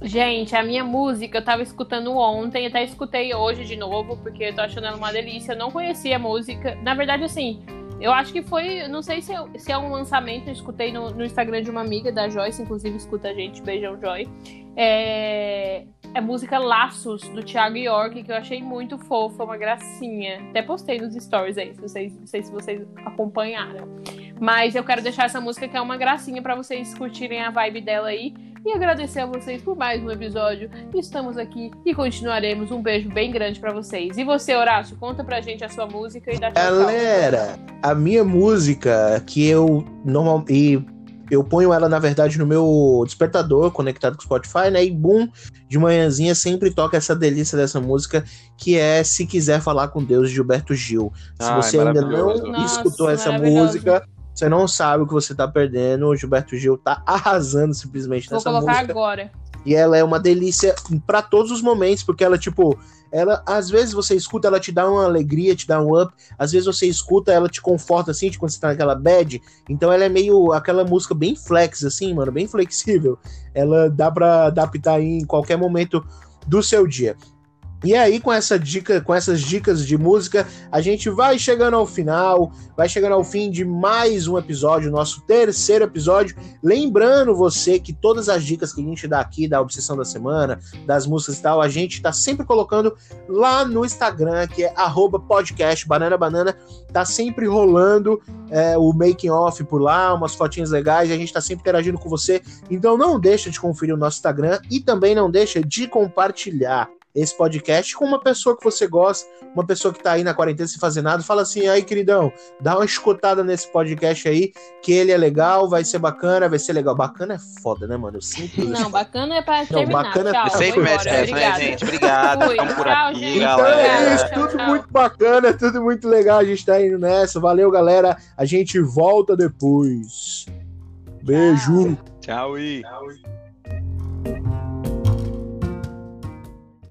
Gente, a minha música eu tava escutando ontem, até escutei hoje de novo, porque eu tô achando ela uma delícia. Eu não conhecia a música. Na verdade, assim, eu acho que foi. Não sei se, se é um lançamento, eu escutei no, no, Instagram de uma amiga da Joyce, inclusive escuta a gente, beijão Joy. É, é música Laços, do Thiago York, que eu achei muito fofa, uma gracinha. Até postei nos stories aí, se vocês, não sei se vocês acompanharam. Mas eu quero deixar essa música que é uma gracinha para vocês curtirem a vibe dela aí e agradecer a vocês por mais um episódio. Estamos aqui e continuaremos. Um beijo bem grande para vocês. E você, Horácio, conta pra gente a sua música e dá tchau. Galera, a minha música que eu normal e eu ponho ela na verdade no meu despertador conectado com o Spotify, né? E boom, de manhãzinha sempre toca essa delícia dessa música que é Se Quiser Falar com Deus de Gilberto Gil. Se você ainda não Nossa, escutou essa música, você não sabe o que você tá perdendo. O Gilberto Gil tá (laughs) arrasando simplesmente Vou nessa música. Vou colocar agora. E ela é uma delícia para todos os momentos, porque ela, tipo, ela, às vezes você escuta, ela te dá uma alegria, te dá um up, às vezes você escuta, ela te conforta, assim, tipo, quando você tá naquela bad, então ela é meio aquela música bem flex, assim, mano, bem flexível, ela dá pra adaptar em qualquer momento do seu dia. E aí, com essa dica, com essas dicas de música, a gente vai chegando ao final, vai chegando ao fim de mais um episódio, nosso terceiro episódio. Lembrando você que todas as dicas que a gente dá aqui, da obsessão da semana, das músicas e tal, a gente tá sempre colocando lá no Instagram, que é podcast banana banana, tá sempre rolando é, o making off por lá, umas fotinhas legais, a gente tá sempre interagindo com você. Então não deixa de conferir o nosso Instagram e também não deixa de compartilhar esse podcast com uma pessoa que você gosta, uma pessoa que tá aí na quarentena sem fazer nada, fala assim, aí queridão, dá uma escutada nesse podcast aí, que ele é legal, vai ser bacana, vai ser legal. Bacana é foda, né, mano? Sempre... Não, bacana é pra terminar. Não, bacana é tchau, é sempre mexe essa, né, gente? Obrigado, estamos por aqui, gente. galera. Então é isso, tudo tchau. muito bacana, tudo muito legal, a gente tá indo nessa. Valeu, galera. A gente volta depois. Beijo. Tchau, e. Tchau, e.